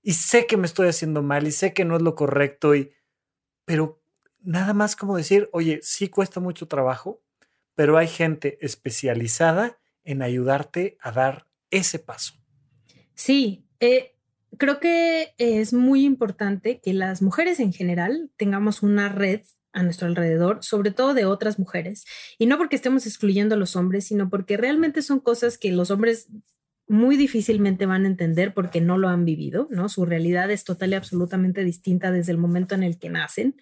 y sé que me estoy haciendo mal y sé que no es lo correcto y pero nada más como decir, oye, sí cuesta mucho trabajo, pero hay gente especializada en ayudarte a dar ese paso. Sí, eh, creo que es muy importante que las mujeres en general tengamos una red a nuestro alrededor, sobre todo de otras mujeres. Y no porque estemos excluyendo a los hombres, sino porque realmente son cosas que los hombres muy difícilmente van a entender porque no lo han vivido, ¿no? Su realidad es total y absolutamente distinta desde el momento en el que nacen.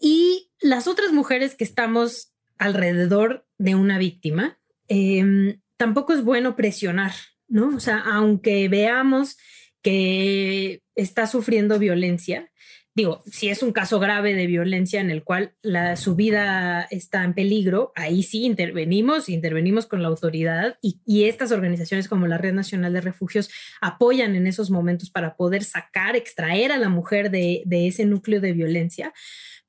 Y las otras mujeres que estamos alrededor de una víctima, em, tampoco es bueno presionar, ¿no? O sea, aunque veamos que está sufriendo violencia, digo, si es un caso grave de violencia en el cual su vida está en peligro, ahí sí intervenimos, intervenimos con la autoridad y, estas organizaciones como la Red Nacional de Refugios apoyan en esos momentos para poder sacar, extraer a la mujer de ese núcleo de violencia.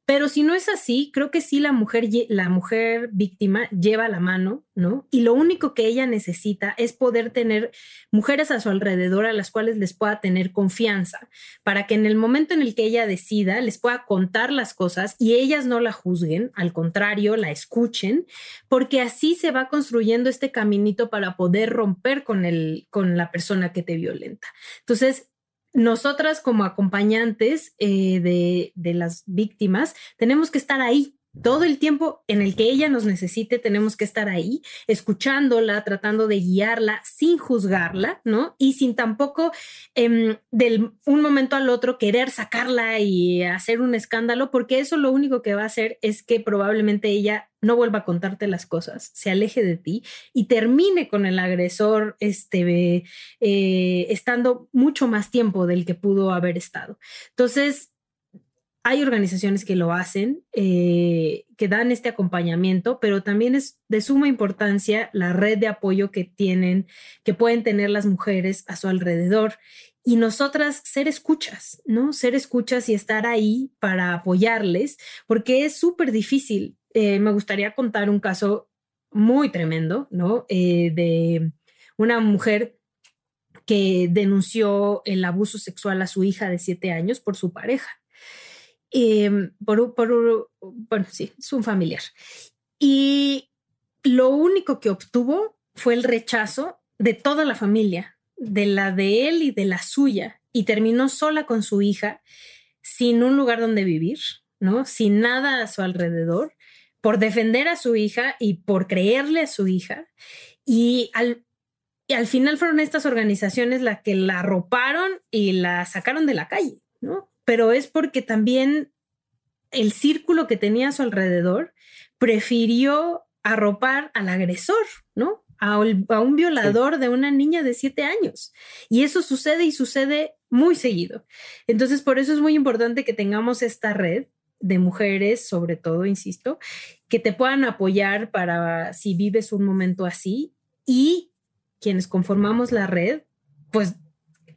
Pero si no es así, creo que sí la mujer, la mujer víctima lleva la mano, ¿no? Y lo único que ella necesita es poder tener mujeres a su alrededor a las cuales les pueda tener confianza, para que en el momento en el que ella decida, les pueda contar las cosas y ellas no la juzguen, al contrario, la escuchen, porque así se va construyendo este caminito para poder romper con, el, con la persona que te violenta. Entonces, nosotras como acompañantes eh, de, de las víctimas tenemos que estar ahí todo el tiempo en el que ella nos necesite, tenemos que estar ahí, escuchándola, tratando de guiarla sin juzgarla, ¿no? Y sin tampoco eh, del un momento al otro querer sacarla y hacer un escándalo, porque eso lo único que va a hacer es que probablemente ella no vuelva a contarte las cosas, se aleje de ti y termine con el agresor este, eh, estando mucho más tiempo del que pudo haber estado. Entonces, hay organizaciones que lo hacen, eh, que dan este acompañamiento, pero también es de suma importancia la red de apoyo que tienen, que pueden tener las mujeres a su alrededor. Y nosotras ser escuchas, ¿no? Ser escuchas y estar ahí para apoyarles, porque es súper difícil. Eh, me gustaría contar un caso muy tremendo, ¿no? Eh, de una mujer que denunció el abuso sexual a su hija de siete años por su pareja. Em, por, por, bueno, sí, es un familiar. Y lo único que obtuvo fue el rechazo de toda la familia, de la de él y de la suya, y terminó sola con su hija, sin un lugar donde vivir, ¿no? Sin nada a su alrededor, por defender a su hija y por creerle a su hija. Y al, y al final fueron estas organizaciones las que la arroparon y la sacaron de la calle, ¿no? Pero es porque también el círculo que tenía a su alrededor prefirió arropar al agresor, ¿no? A, un violador de una niña de siete años. Y eso sucede y sucede muy seguido. Entonces, por eso es muy importante que tengamos esta red de mujeres, sobre todo, insisto, que te puedan apoyar para si vives un momento así y quienes conformamos la red, pues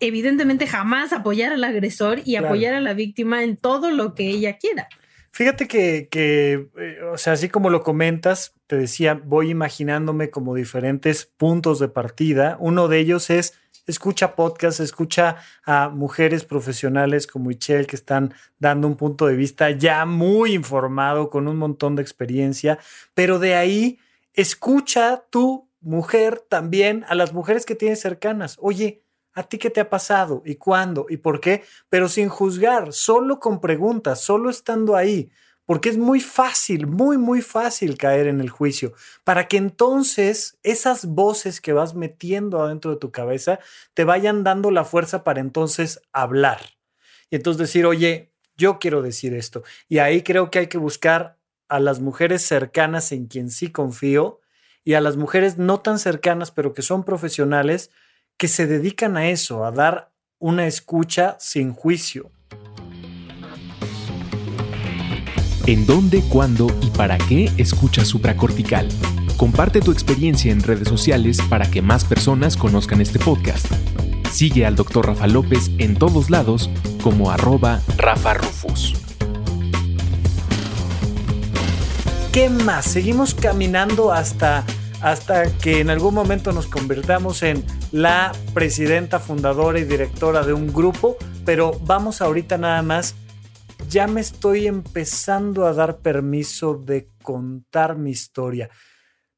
evidentemente jamás apoyar al agresor y apoyar a la víctima en todo lo que ella quiera. Fíjate que, que eh, o sea, así como lo comentas, te decía, voy imaginándome como diferentes puntos de partida. Uno de ellos es escucha podcast, escucha a mujeres profesionales como Michelle que están dando un punto de vista ya muy informado, con un montón de experiencia, pero de ahí escucha tu mujer también a las mujeres que tienes cercanas. Oye, ¿A ti qué te ha pasado? ¿Y cuándo? ¿Y por qué? Pero sin juzgar, solo con preguntas, solo estando ahí, porque es muy fácil, muy, muy fácil caer en el juicio, para que entonces esas voces que vas metiendo adentro de tu cabeza te vayan dando la fuerza para entonces hablar. Y entonces decir, oye, yo quiero decir esto. Y ahí creo que hay que buscar a las mujeres cercanas en quien sí confío y a las mujeres no tan cercanas, pero que son profesionales, que se dedican a eso, a dar una escucha sin juicio. ¿En dónde, cuándo y para qué escucha supracortical? Comparte tu experiencia en redes sociales para que más personas conozcan este podcast. Sigue al Dr. Rafa López en todos lados como arroba Rafa Rufus. ¿Qué más? Seguimos caminando hasta, hasta que en algún momento nos convirtamos en la presidenta, fundadora y directora de un grupo, pero vamos ahorita nada más. Ya me estoy empezando a dar permiso de contar mi historia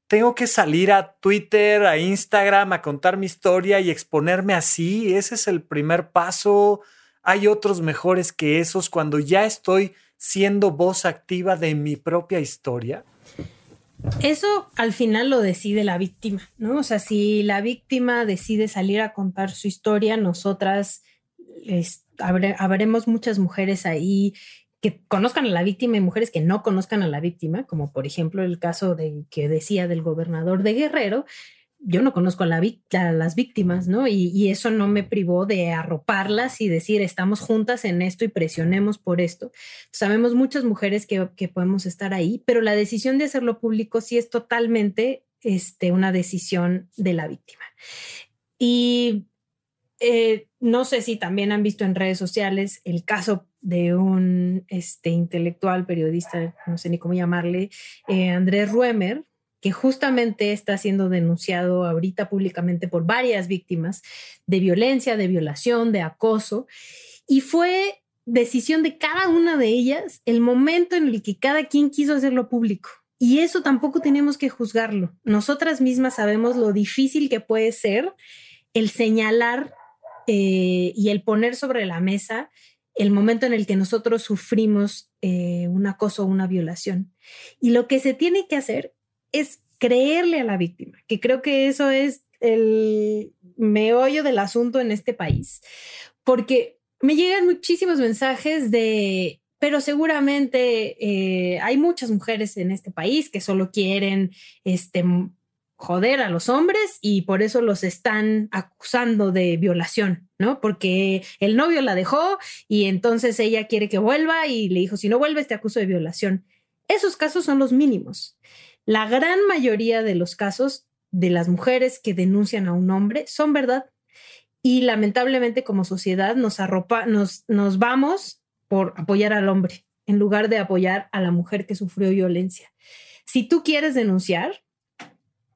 tengo que salir a Twitter, a Instagram, a contar mi historia y exponerme así. Ese es el primer paso. Hay otros mejores que esos cuando ya estoy siendo voz activa de mi propia historia. Eso al final lo decide la víctima, ¿no? O sea, si la víctima decide salir a contar su historia, nosotras habremos muchas mujeres ahí que conozcan a la víctima y mujeres que no conozcan a la víctima, como por ejemplo el caso de que decía del gobernador de Guerrero, yo no conozco a, las víctimas, ¿no? Y, eso no me privó de arroparlas y decir, estamos juntas en esto y presionemos por esto. Sabemos muchas mujeres que, podemos estar ahí, pero la decisión de hacerlo público sí es totalmente este, una decisión de la víctima. Y eh, no sé si también han visto en redes sociales el caso de un este, intelectual, periodista, no sé ni cómo llamarle, eh, Andrés Ruemer, que justamente está siendo denunciado ahorita públicamente por varias víctimas de violencia, de violación, de acoso. Y fue decisión de cada una de ellas el momento en el que cada quien quiso hacerlo público. Y eso tampoco tenemos que juzgarlo. Nosotras mismas sabemos lo difícil que puede ser el señalar eh, y el poner sobre la mesa el momento en el que nosotros sufrimos eh, un acoso o una violación. Y lo que se tiene que hacer es creerle a la víctima, que creo que eso es el meollo del asunto en este país, porque me llegan muchísimos mensajes de, pero seguramente eh, hay muchas mujeres en este país que solo quieren este, joder a los hombres y por eso los están acusando de violación, ¿no? Porque el novio la dejó y entonces ella quiere que vuelva y le dijo, si no vuelves te acuso de violación. Esos casos son los mínimos. La gran mayoría de los casos de las mujeres que denuncian a un hombre son verdad. Y lamentablemente como sociedad nos arropa, nos, vamos por apoyar al hombre en lugar de apoyar a la mujer que sufrió violencia. Si tú quieres denunciar,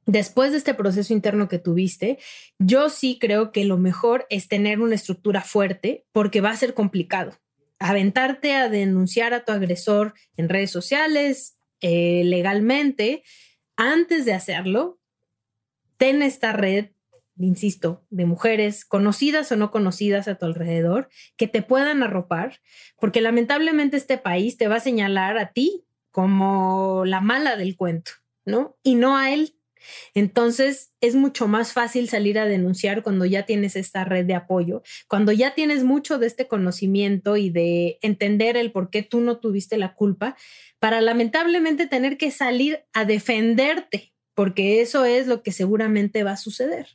después de este proceso interno que tuviste, yo sí creo que lo mejor es tener una estructura fuerte porque va a ser complicado. Aventarte a denunciar a tu agresor en redes sociales, eh, legalmente, antes de hacerlo, ten esta red, insisto, de mujeres conocidas o no conocidas a tu alrededor que te puedan arropar, porque lamentablemente este país te va a señalar a ti como la mala del cuento, ¿no? Y no a él entonces, es mucho más fácil salir a denunciar cuando ya tienes esta red de apoyo, cuando ya tienes mucho de este conocimiento y de entender el por qué tú no tuviste la culpa, para lamentablemente tener que salir a defenderte, porque eso es lo que seguramente va a suceder.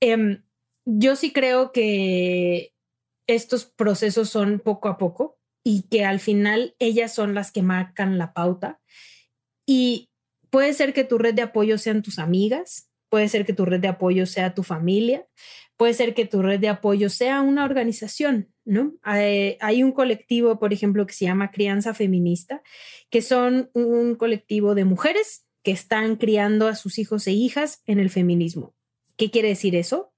Em, yo sí creo que estos procesos son poco a poco y que al final ellas son las que marcan la pauta. Y Puede ser que tu red de apoyo sean tus amigas, puede ser que tu red de apoyo sea tu familia, puede ser que tu red de apoyo sea una organización, ¿no? Hay, un colectivo, por ejemplo, que se llama Crianza Feminista, que son un colectivo de mujeres que están criando a sus hijos e hijas en el feminismo. ¿Qué quiere decir eso?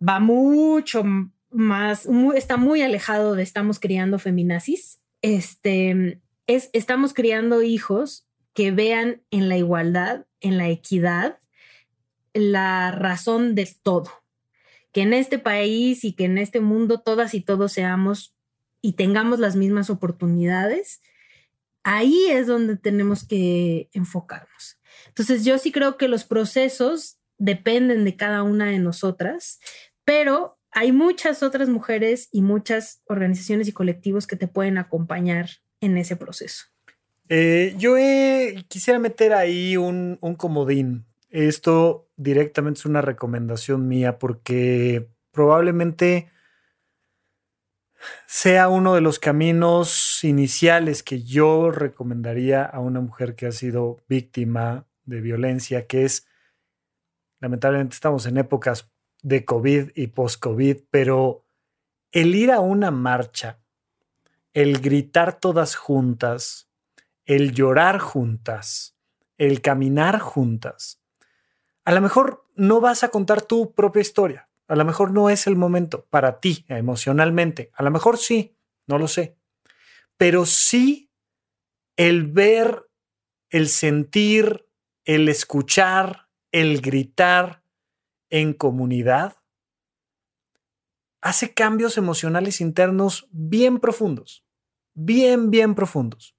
Va mucho más, está muy alejado de estamos criando feminazis. Este, es, estamos criando hijos que vean en la igualdad, en la equidad, la razón de todo. Que en este país y que en este mundo todas y todos seamos y tengamos las mismas oportunidades, ahí es donde tenemos que enfocarnos. Entonces yo sí creo que los procesos dependen de cada una de nosotras, pero hay muchas otras mujeres y muchas organizaciones y colectivos que te pueden acompañar en ese proceso. Eh, yo quisiera meter ahí un, comodín. Esto directamente es una recomendación mía porque probablemente sea uno de los caminos iniciales que yo recomendaría a una mujer que ha sido víctima de violencia, que es, lamentablemente estamos en épocas de COVID y post-COVID, pero el ir a una marcha, el gritar todas juntas, el llorar juntas, el caminar juntas, a lo mejor no vas a contar tu propia historia, a lo mejor no es el momento para ti emocionalmente, a lo mejor sí, no lo sé, pero sí el ver, el sentir, el escuchar, el gritar en comunidad, hace cambios emocionales internos bien profundos, bien, bien profundos.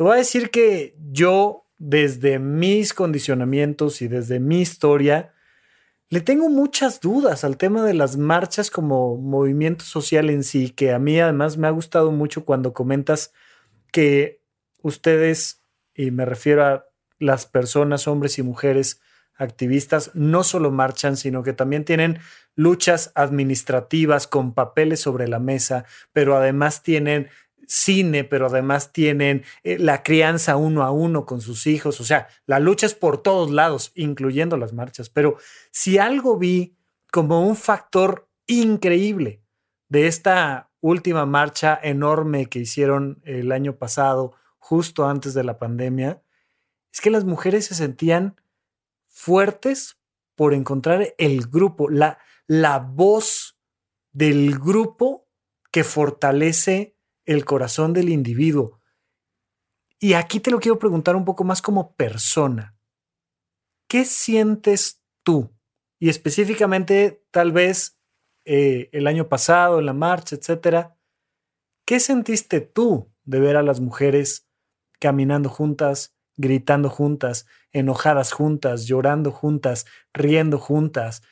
Te voy a decir que yo, desde mis condicionamientos y desde mi historia, le tengo muchas dudas al tema de las marchas como movimiento social en sí, que a mí además me ha gustado mucho cuando comentas que ustedes, y me refiero a las personas, hombres y mujeres activistas, no solo marchan, sino que también tienen luchas administrativas con papeles sobre la mesa, pero además tienen cine, pero además tienen eh, la crianza uno a uno con sus hijos. O sea, la lucha es por todos lados, incluyendo las marchas. Pero si algo vi como un factor increíble de esta última marcha enorme que hicieron el año pasado, justo antes de la pandemia, es que las mujeres se sentían fuertes por encontrar el grupo, la, la voz del grupo que fortalece el corazón del individuo. Y aquí te lo quiero preguntar un poco más como persona. ¿Qué sientes tú? Y específicamente, tal vez eh, el año pasado, en la marcha, etcétera. ¿Qué sentiste tú de ver a las mujeres caminando juntas, gritando juntas, enojadas juntas, llorando juntas, riendo juntas?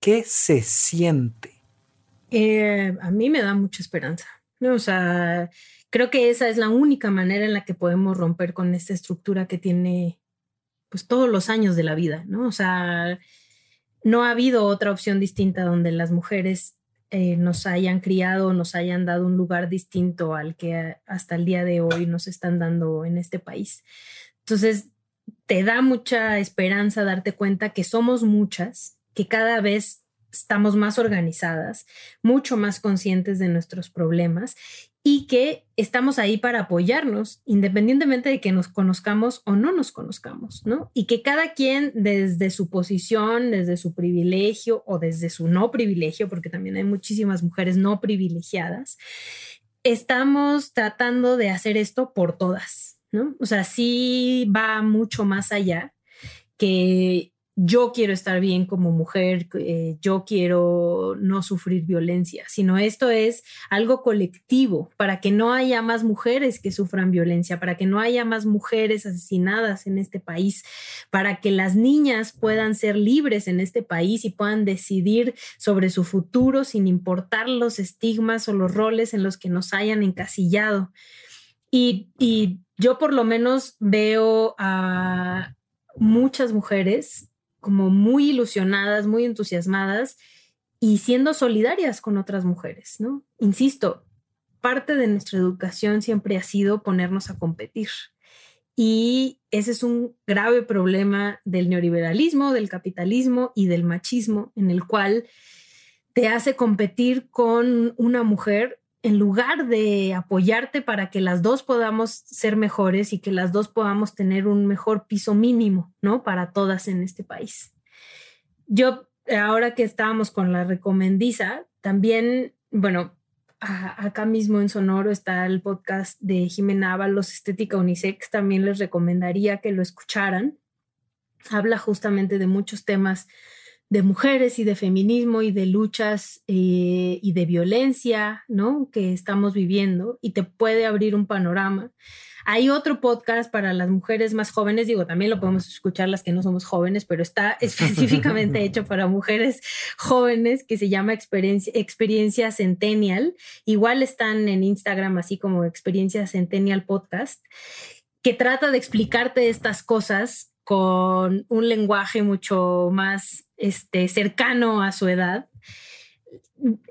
¿Qué se siente? Eh, a mí me da mucha esperanza. ¿No? O sea, creo que esa es la única manera en la que podemos romper con esta estructura que tiene pues todos los años de la vida, ¿no? O sea, no ha habido otra opción distinta donde las mujeres eh, nos hayan criado, nos hayan dado un lugar distinto al que hasta el día de hoy nos están dando en este país. Entonces, te da mucha esperanza darte cuenta que somos muchas, que cada vez estamos más organizadas, mucho más conscientes de nuestros problemas y que estamos ahí para apoyarnos, independientemente de que nos conozcamos o no nos conozcamos, ¿no? Y que cada quien desde su posición, desde su privilegio o desde su no privilegio, porque también hay muchísimas mujeres no privilegiadas, estamos tratando de hacer esto por todas, ¿no? O sea, sí va mucho más allá que yo quiero estar bien como mujer, eh, yo quiero no sufrir violencia, sino esto es algo colectivo para que no haya más mujeres que sufran violencia, para que no haya más mujeres asesinadas en este país, para que las niñas puedan ser libres en este país y puedan decidir sobre su futuro sin importar los estigmas o los roles en los que nos hayan encasillado. Y, y yo por lo menos veo a muchas mujeres como muy ilusionadas, muy entusiasmadas y siendo solidarias con otras mujeres, ¿no? Insisto, parte de nuestra educación siempre ha sido ponernos a competir. Y ese es un grave problema del neoliberalismo, del capitalismo y del machismo, en el cual te hace competir con una mujer en lugar de apoyarte para que las dos podamos ser mejores y que las dos podamos tener un mejor piso mínimo, ¿no? Para todas en este país. Yo, ahora que estábamos con la recomendiza, también, bueno, acá mismo en Sonoro está el podcast de Jimena Ábalos, Estética Unisex, también les recomendaría que lo escucharan. Habla justamente de muchos temas de mujeres y de feminismo y de luchas eh, y de violencia, ¿no? Que estamos viviendo y te puede abrir un panorama. Hay otro podcast para las mujeres más jóvenes, digo, también lo podemos escuchar las que no somos jóvenes, pero está específicamente hecho para mujeres jóvenes que se llama Experiencia, Experiencia Centennial. Igual están en Instagram así como Experiencia Centennial Podcast, que trata de explicarte estas cosas con un lenguaje mucho más este, cercano a su edad.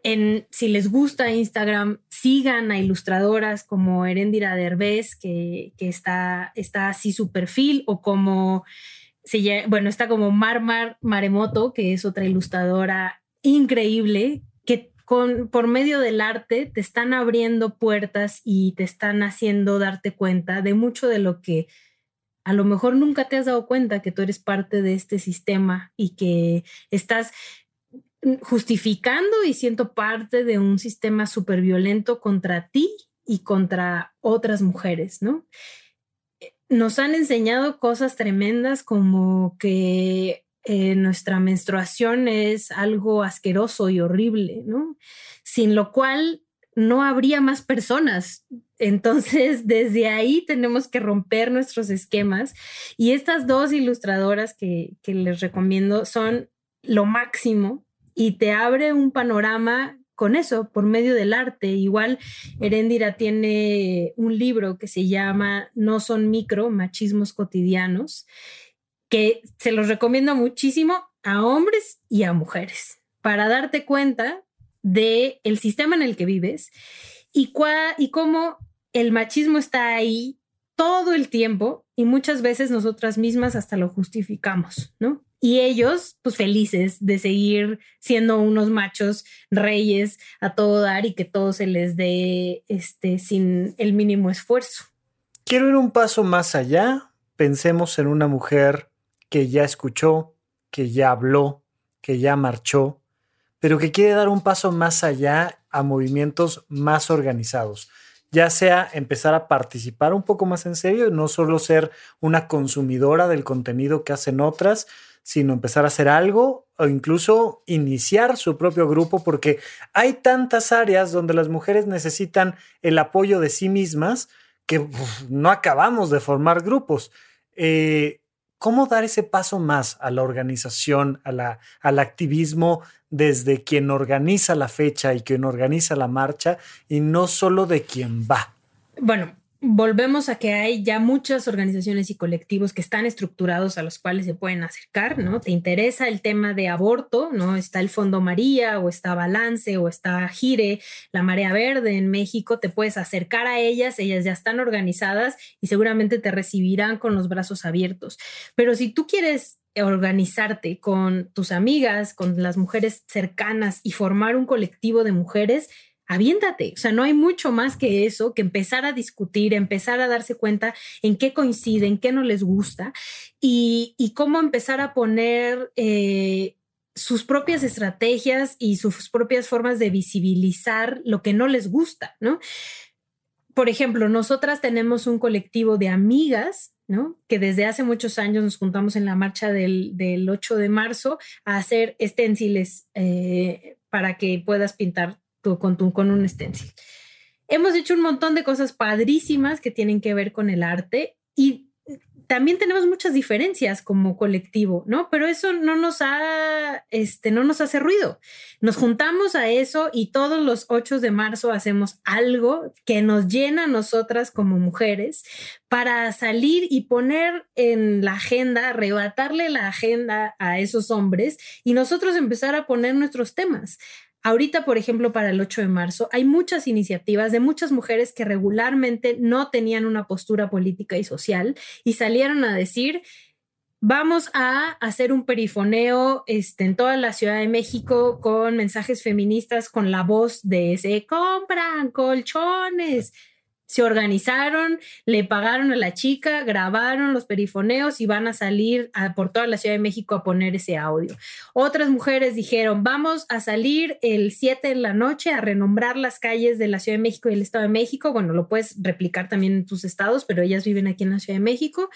En, si les gusta Instagram, sigan a ilustradoras como Erendira Derbez, que, que está, está así su perfil, o como bueno, está como Maremoto, que es otra ilustradora increíble, que con, por medio del arte te están abriendo puertas y te están haciendo darte cuenta de mucho de lo que a lo mejor nunca te has dado cuenta que tú eres parte de este sistema y que estás justificando y siendo parte de un sistema súper violento contra ti y contra otras mujeres, ¿no? Nos han enseñado cosas tremendas como que eh, nuestra menstruación es algo asqueroso y horrible, ¿no? Sin lo cual no habría más personas. Entonces, desde ahí tenemos que romper nuestros esquemas. Y estas dos ilustradoras que, que les recomiendo son lo máximo y te abre un panorama con eso, por medio del arte. Igual Herendira tiene un libro que se llama No son micro, machismos cotidianos, que se los recomiendo muchísimo a hombres y a mujeres para darte cuenta de el sistema en el que vives y, y cómo el machismo está ahí todo el tiempo y muchas veces nosotras mismas hasta lo justificamos, ¿no? y ellos pues felices de seguir siendo unos machos reyes a todo dar y que todo se les dé este sin el mínimo esfuerzo. Quiero ir un paso más allá. Pensemos en una mujer que ya escuchó, que ya habló, que ya marchó, pero que quiere dar un paso más allá a movimientos más organizados ya sea empezar a participar un poco más en serio, no solo ser una consumidora del contenido que hacen otras, sino empezar a hacer algo o incluso iniciar su propio grupo, porque hay tantas áreas donde las mujeres necesitan el apoyo de sí mismas que no acabamos de formar grupos. Eh, ¿Cómo dar ese paso más a la organización, a la, al activismo desde quien organiza la fecha y quien organiza la marcha y no solo de quien va? Bueno, volvemos a que hay ya muchas organizaciones y colectivos que están estructurados a los cuales se pueden acercar, ¿no? Te interesa el tema de aborto, ¿no? Está el Fondo María o está Balance o está Gire, la Marea Verde en México, te puedes acercar a ellas, ellas ya están organizadas y seguramente te recibirán con los brazos abiertos. Pero si tú quieres organizarte con tus amigas, con las mujeres cercanas y formar un colectivo de mujeres, aviéntate. O sea, no hay mucho más que eso, que empezar a discutir, empezar a darse cuenta en qué coinciden, qué no les gusta y, cómo empezar a poner eh, sus propias estrategias y sus propias formas de visibilizar lo que no les gusta, ¿no? Por ejemplo, nosotras tenemos un colectivo de amigas ¿no? Que desde hace muchos años nos juntamos en la marcha del, 8 de marzo a hacer esténciles eh, para que puedas pintar con, un stencil. Hemos hecho un montón de cosas padrísimas que tienen que ver con el arte y también tenemos muchas diferencias como colectivo, ¿no? Pero eso no nos ha, este, no nos hace ruido. Nos juntamos a eso y todos los 8 de marzo hacemos algo que nos llena a nosotras como mujeres para salir y poner en la agenda, arrebatarle la agenda a esos hombres y nosotros empezar a poner nuestros temas. Ahorita, por ejemplo, para el 8 de marzo, hay muchas iniciativas de muchas mujeres que regularmente no tenían una postura política y social y salieron a decir, vamos a hacer un perifoneo este, en toda la Ciudad de México con mensajes feministas, con la voz de se compran colchones, se organizaron, le pagaron a la chica, grabaron los perifoneos y van a salir por toda la Ciudad de México a poner ese audio. Otras mujeres dijeron, vamos a salir el 7 de la noche a renombrar las calles de la Ciudad de México y el Estado de México. Bueno, lo puedes replicar también en tus estados, pero ellas viven aquí en la Ciudad de México.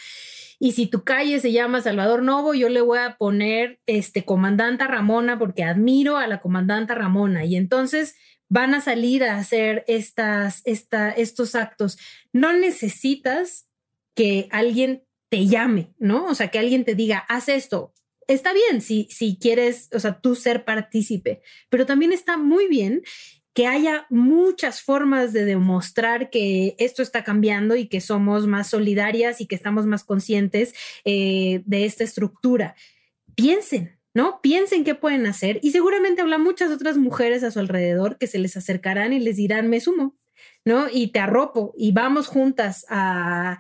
Y si tu calle se llama Salvador Novo, yo le voy a poner este comandanta Ramona porque admiro a la comandanta Ramona. Y entonces van a salir a hacer estas, esta, estos actos. No necesitas que alguien te llame, ¿no? O sea, que alguien te diga, haz esto. Está bien si, si quieres, o sea, tú ser partícipe, pero también está muy bien que haya muchas formas de demostrar que esto está cambiando y que somos más solidarias y que estamos más conscientes eh, de esta estructura. Piensen, ¿no? Piensen qué pueden hacer y seguramente habrá muchas otras mujeres a su alrededor que se les acercarán y les dirán, me sumo, ¿no? Y te arropo y vamos juntas a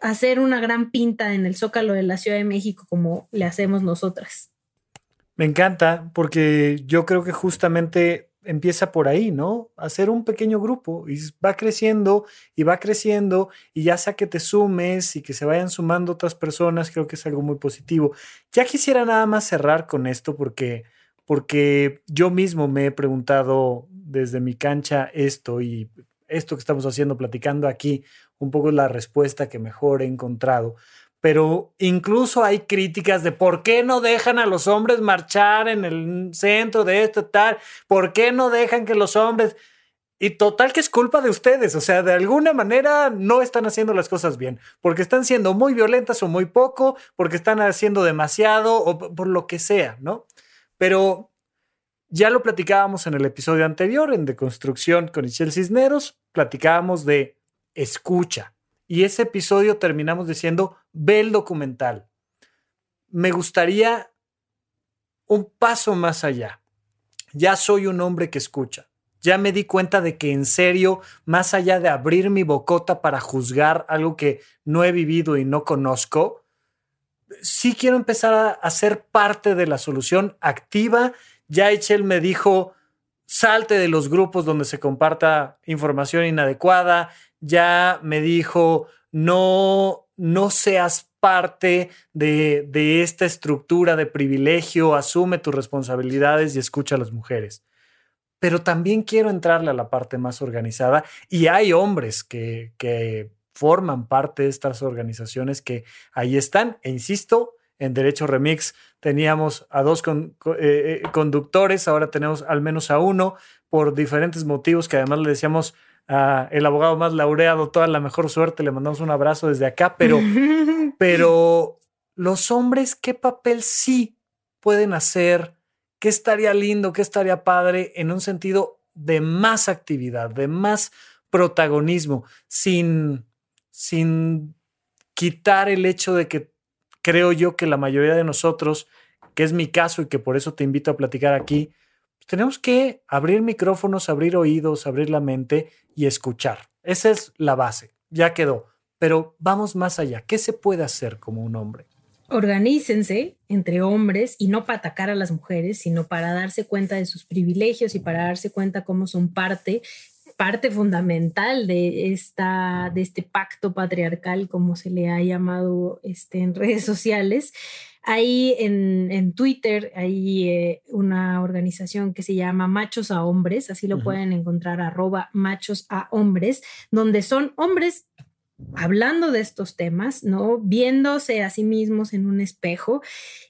hacer una gran pinta en el Zócalo de la Ciudad de México como le hacemos nosotras. Me encanta porque yo creo que justamente empieza por ahí, ¿no? Hacer un pequeño grupo y va creciendo y va creciendo y ya sea que te sumes y que se vayan sumando otras personas, creo que es algo muy positivo. Ya quisiera nada más cerrar con esto porque porque yo mismo me he preguntado desde mi cancha esto y esto que estamos haciendo platicando aquí un poco la respuesta que mejor he encontrado pero incluso hay críticas de por qué no dejan a los hombres marchar en el centro de esto, tal, por qué no dejan que los hombres... Y total que es culpa de ustedes, o sea, de alguna manera no están haciendo las cosas bien, porque están siendo muy violentas o muy poco, porque están haciendo demasiado o por lo que sea, ¿no? Pero ya lo platicábamos en el episodio anterior, en Deconstrucción con Michelle Cisneros, platicábamos de escucha. Y ese episodio terminamos diciendo, ve el documental. Me gustaría un paso más allá. Ya soy un hombre que escucha. Ya me di cuenta de que en serio, más allá de abrir mi bocota para juzgar algo que no he vivido y no conozco, sí quiero empezar a, ser parte de la solución activa. Ya Echel me dijo, salte de los grupos donde se comparta información inadecuada, ya me dijo, no, no seas parte de, de esta estructura de privilegio, asume tus responsabilidades y escucha a las mujeres. Pero también quiero entrarle a la parte más organizada y hay hombres que, que forman parte de estas organizaciones que ahí están. E insisto, en Derecho Remix teníamos a dos eh, eh, conductores, ahora tenemos al menos a uno por diferentes motivos que además le decíamos el abogado más laureado, toda la mejor suerte, le mandamos un abrazo desde acá, pero, pero los hombres, ¿qué papel sí pueden hacer? ¿Qué estaría lindo? ¿Qué estaría padre en un sentido de más actividad, de más protagonismo, sin, sin quitar el hecho de que creo yo que la mayoría de nosotros, que es mi caso y que por eso te invito a platicar aquí, tenemos que abrir micrófonos, abrir oídos, abrir la mente y escuchar. Esa es la base, ya quedó. Pero vamos más allá. ¿Qué se puede hacer como un hombre? Organícense entre hombres y no para atacar a las mujeres, sino para darse cuenta de sus privilegios y para darse cuenta cómo son parte parte fundamental de, esta, de este pacto patriarcal, como se le ha llamado este, en redes sociales. Hay en, Twitter, hay eh, una organización que se llama Machos a Hombres, así lo pueden encontrar, arroba machos a hombres, donde son hombres hablando de estos temas, ¿no? Viéndose a sí mismos en un espejo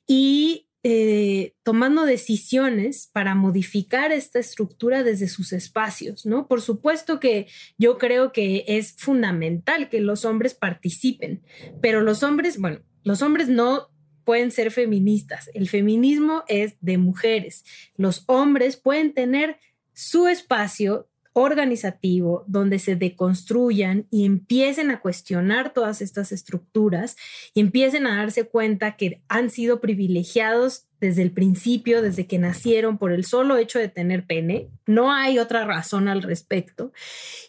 y eh, tomando decisiones para modificar esta estructura desde sus espacios, ¿no? Por supuesto que yo creo que es fundamental que los hombres participen, pero los hombres, bueno, los hombres no pueden ser feministas. El feminismo es de mujeres. Los hombres pueden tener su espacio organizativo donde se deconstruyan y empiecen a cuestionar todas estas estructuras y empiecen a darse cuenta que han sido privilegiados desde el principio, desde que nacieron por el solo hecho de tener pene. No hay otra razón al respecto.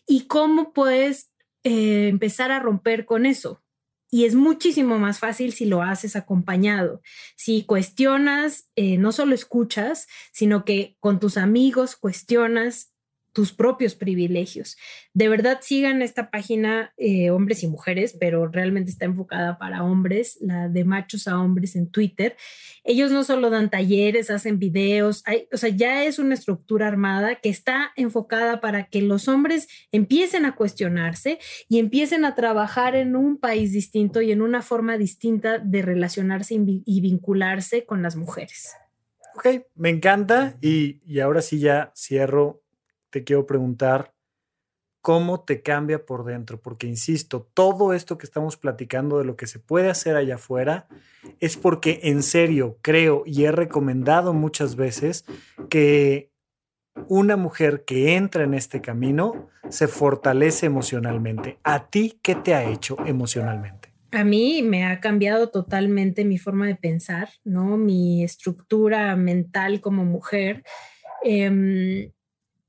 ¿Y cómo puedes eh, empezar a romper con eso? Y es muchísimo más fácil si lo haces acompañado. Si cuestionas, eh, no solo escuchas, sino que con tus amigos cuestionas tus propios privilegios. De verdad, sigan esta página eh, hombres y mujeres, pero realmente está enfocada para hombres, la de machos a hombres en Twitter. Ellos no solo dan talleres, hacen videos, o sea, ya es una estructura armada que está enfocada para que los hombres empiecen a cuestionarse y empiecen a trabajar en un país distinto y en una forma distinta de relacionarse y vincularse con las mujeres. Ok, me encanta y, y ahora sí ya cierro te quiero preguntar cómo te cambia por dentro, porque insisto, todo esto que estamos platicando de lo que se puede hacer allá afuera es porque en serio creo y he recomendado muchas veces que una mujer que entra en este camino se fortalece emocionalmente. ¿A ti qué te ha hecho emocionalmente? A mí me ha cambiado totalmente mi forma de pensar, ¿no? Mi estructura mental como mujer. Em,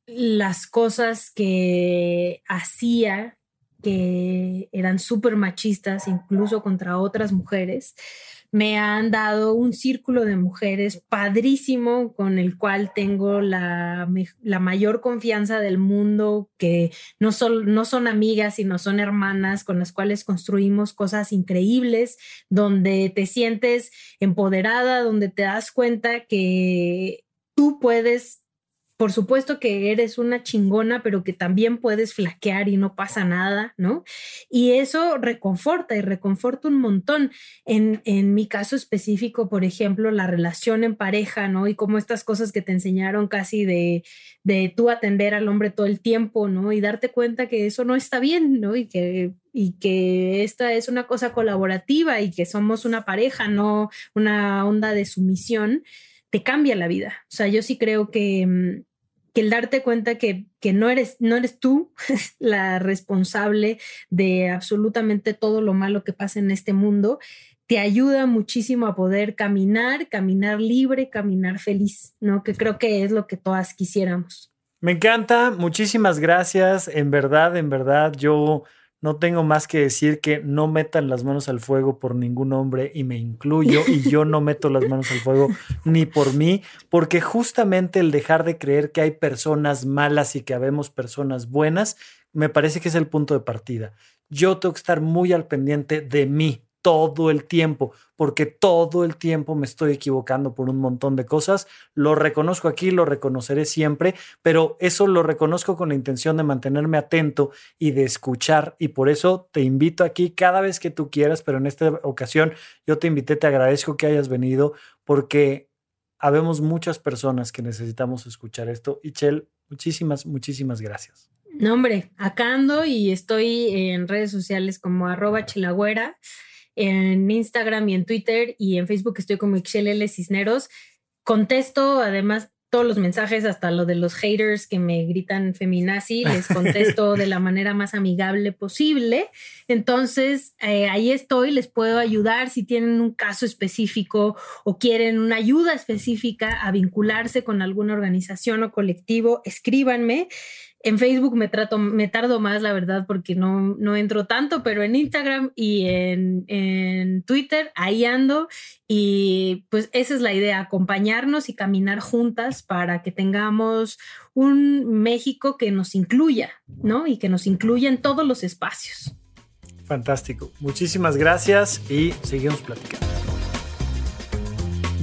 las cosas que hacía que eran súper machistas, incluso contra otras mujeres, me han dado un círculo de mujeres padrísimo con el cual tengo la, la mayor confianza del mundo, que no, son no son amigas, sino son hermanas con las cuales construimos cosas increíbles, donde te sientes empoderada, donde te das cuenta que tú puedes por supuesto que eres una chingona, pero que también puedes flaquear y no pasa nada, ¿no? Y eso reconforta y reconforta un montón. En, en mi caso específico, por ejemplo, la relación en pareja, ¿no? Y como estas cosas que te enseñaron casi de, de tú atender al hombre todo el tiempo, ¿no? Y darte cuenta que eso no está bien, ¿no? Y que y que esta es una cosa colaborativa y que somos una pareja, no una onda de sumisión, te cambia la vida. O sea, yo sí creo que, mm, que el darte cuenta que, que no, eres, no eres tú la responsable de absolutamente todo lo malo que pasa en este mundo, te ayuda muchísimo a poder caminar, caminar libre, caminar feliz, ¿no? Que creo que es lo que todas quisiéramos. Me encanta, muchísimas gracias. En verdad, en verdad, yo no tengo más que decir que no metan las manos al fuego por ningún hombre y me incluyo y yo no meto las manos al fuego ni por mí, porque justamente el dejar de creer que hay personas malas y que habemos personas buenas, me parece que es el punto de partida. Yo tengo que estar muy al pendiente de mí, todo el tiempo, porque todo el tiempo me estoy equivocando por un montón de cosas. Lo reconozco aquí, lo reconoceré siempre, pero eso lo reconozco con la intención de mantenerme atento y de escuchar. Y por eso te invito aquí cada vez que tú quieras, pero en esta ocasión yo te invité, te agradezco que hayas venido, porque habemos muchas personas que necesitamos escuchar esto. Y Chel, muchísimas, muchísimas gracias. No, hombre, y estoy en redes sociales como arroba chilagüera en Instagram y en Twitter y en Facebook estoy como L. Cisneros. Contesto además todos los mensajes, hasta lo de los haters que me gritan feminazi, les contesto de la manera más amigable posible. Entonces, eh, ahí estoy, les puedo ayudar si tienen un caso específico o quieren una ayuda específica a vincularse con alguna organización o colectivo, escríbanme. En Facebook me trato, me tardo más, la verdad, porque no, no entro tanto, pero en Instagram y en, en Twitter, ahí ando. Y pues esa es la idea, acompañarnos y caminar juntas para que tengamos un México que nos incluya, ¿no? Y que nos incluya en todos los espacios. Fantástico. Muchísimas gracias y seguimos platicando.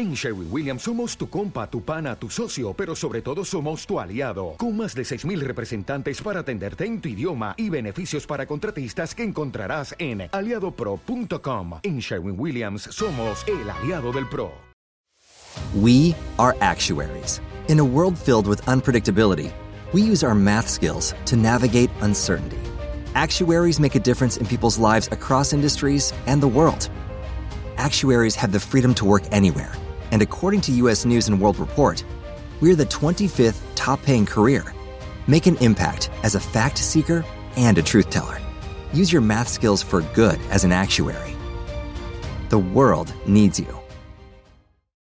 En Sherwin Williams somos tu compa, tu pana, tu socio, pero sobre todo somos tu aliado, con más de 6.000 representantes para atenderte en tu idioma y beneficios para contratistas que encontrarás en aliadopro.com. En Sherwin Williams somos el aliado del PRO. We are actuaries. In a world filled with unpredictability, we use our math skills to navigate uncertainty. Actuaries make a difference in people's lives across industries and the world. Actuaries have the freedom to work anywhere and according to US News and World Report, we're the 25th top paying career. Make an impact as a fact seeker and a truth teller. Use your math skills for good as an actuary. The world needs you.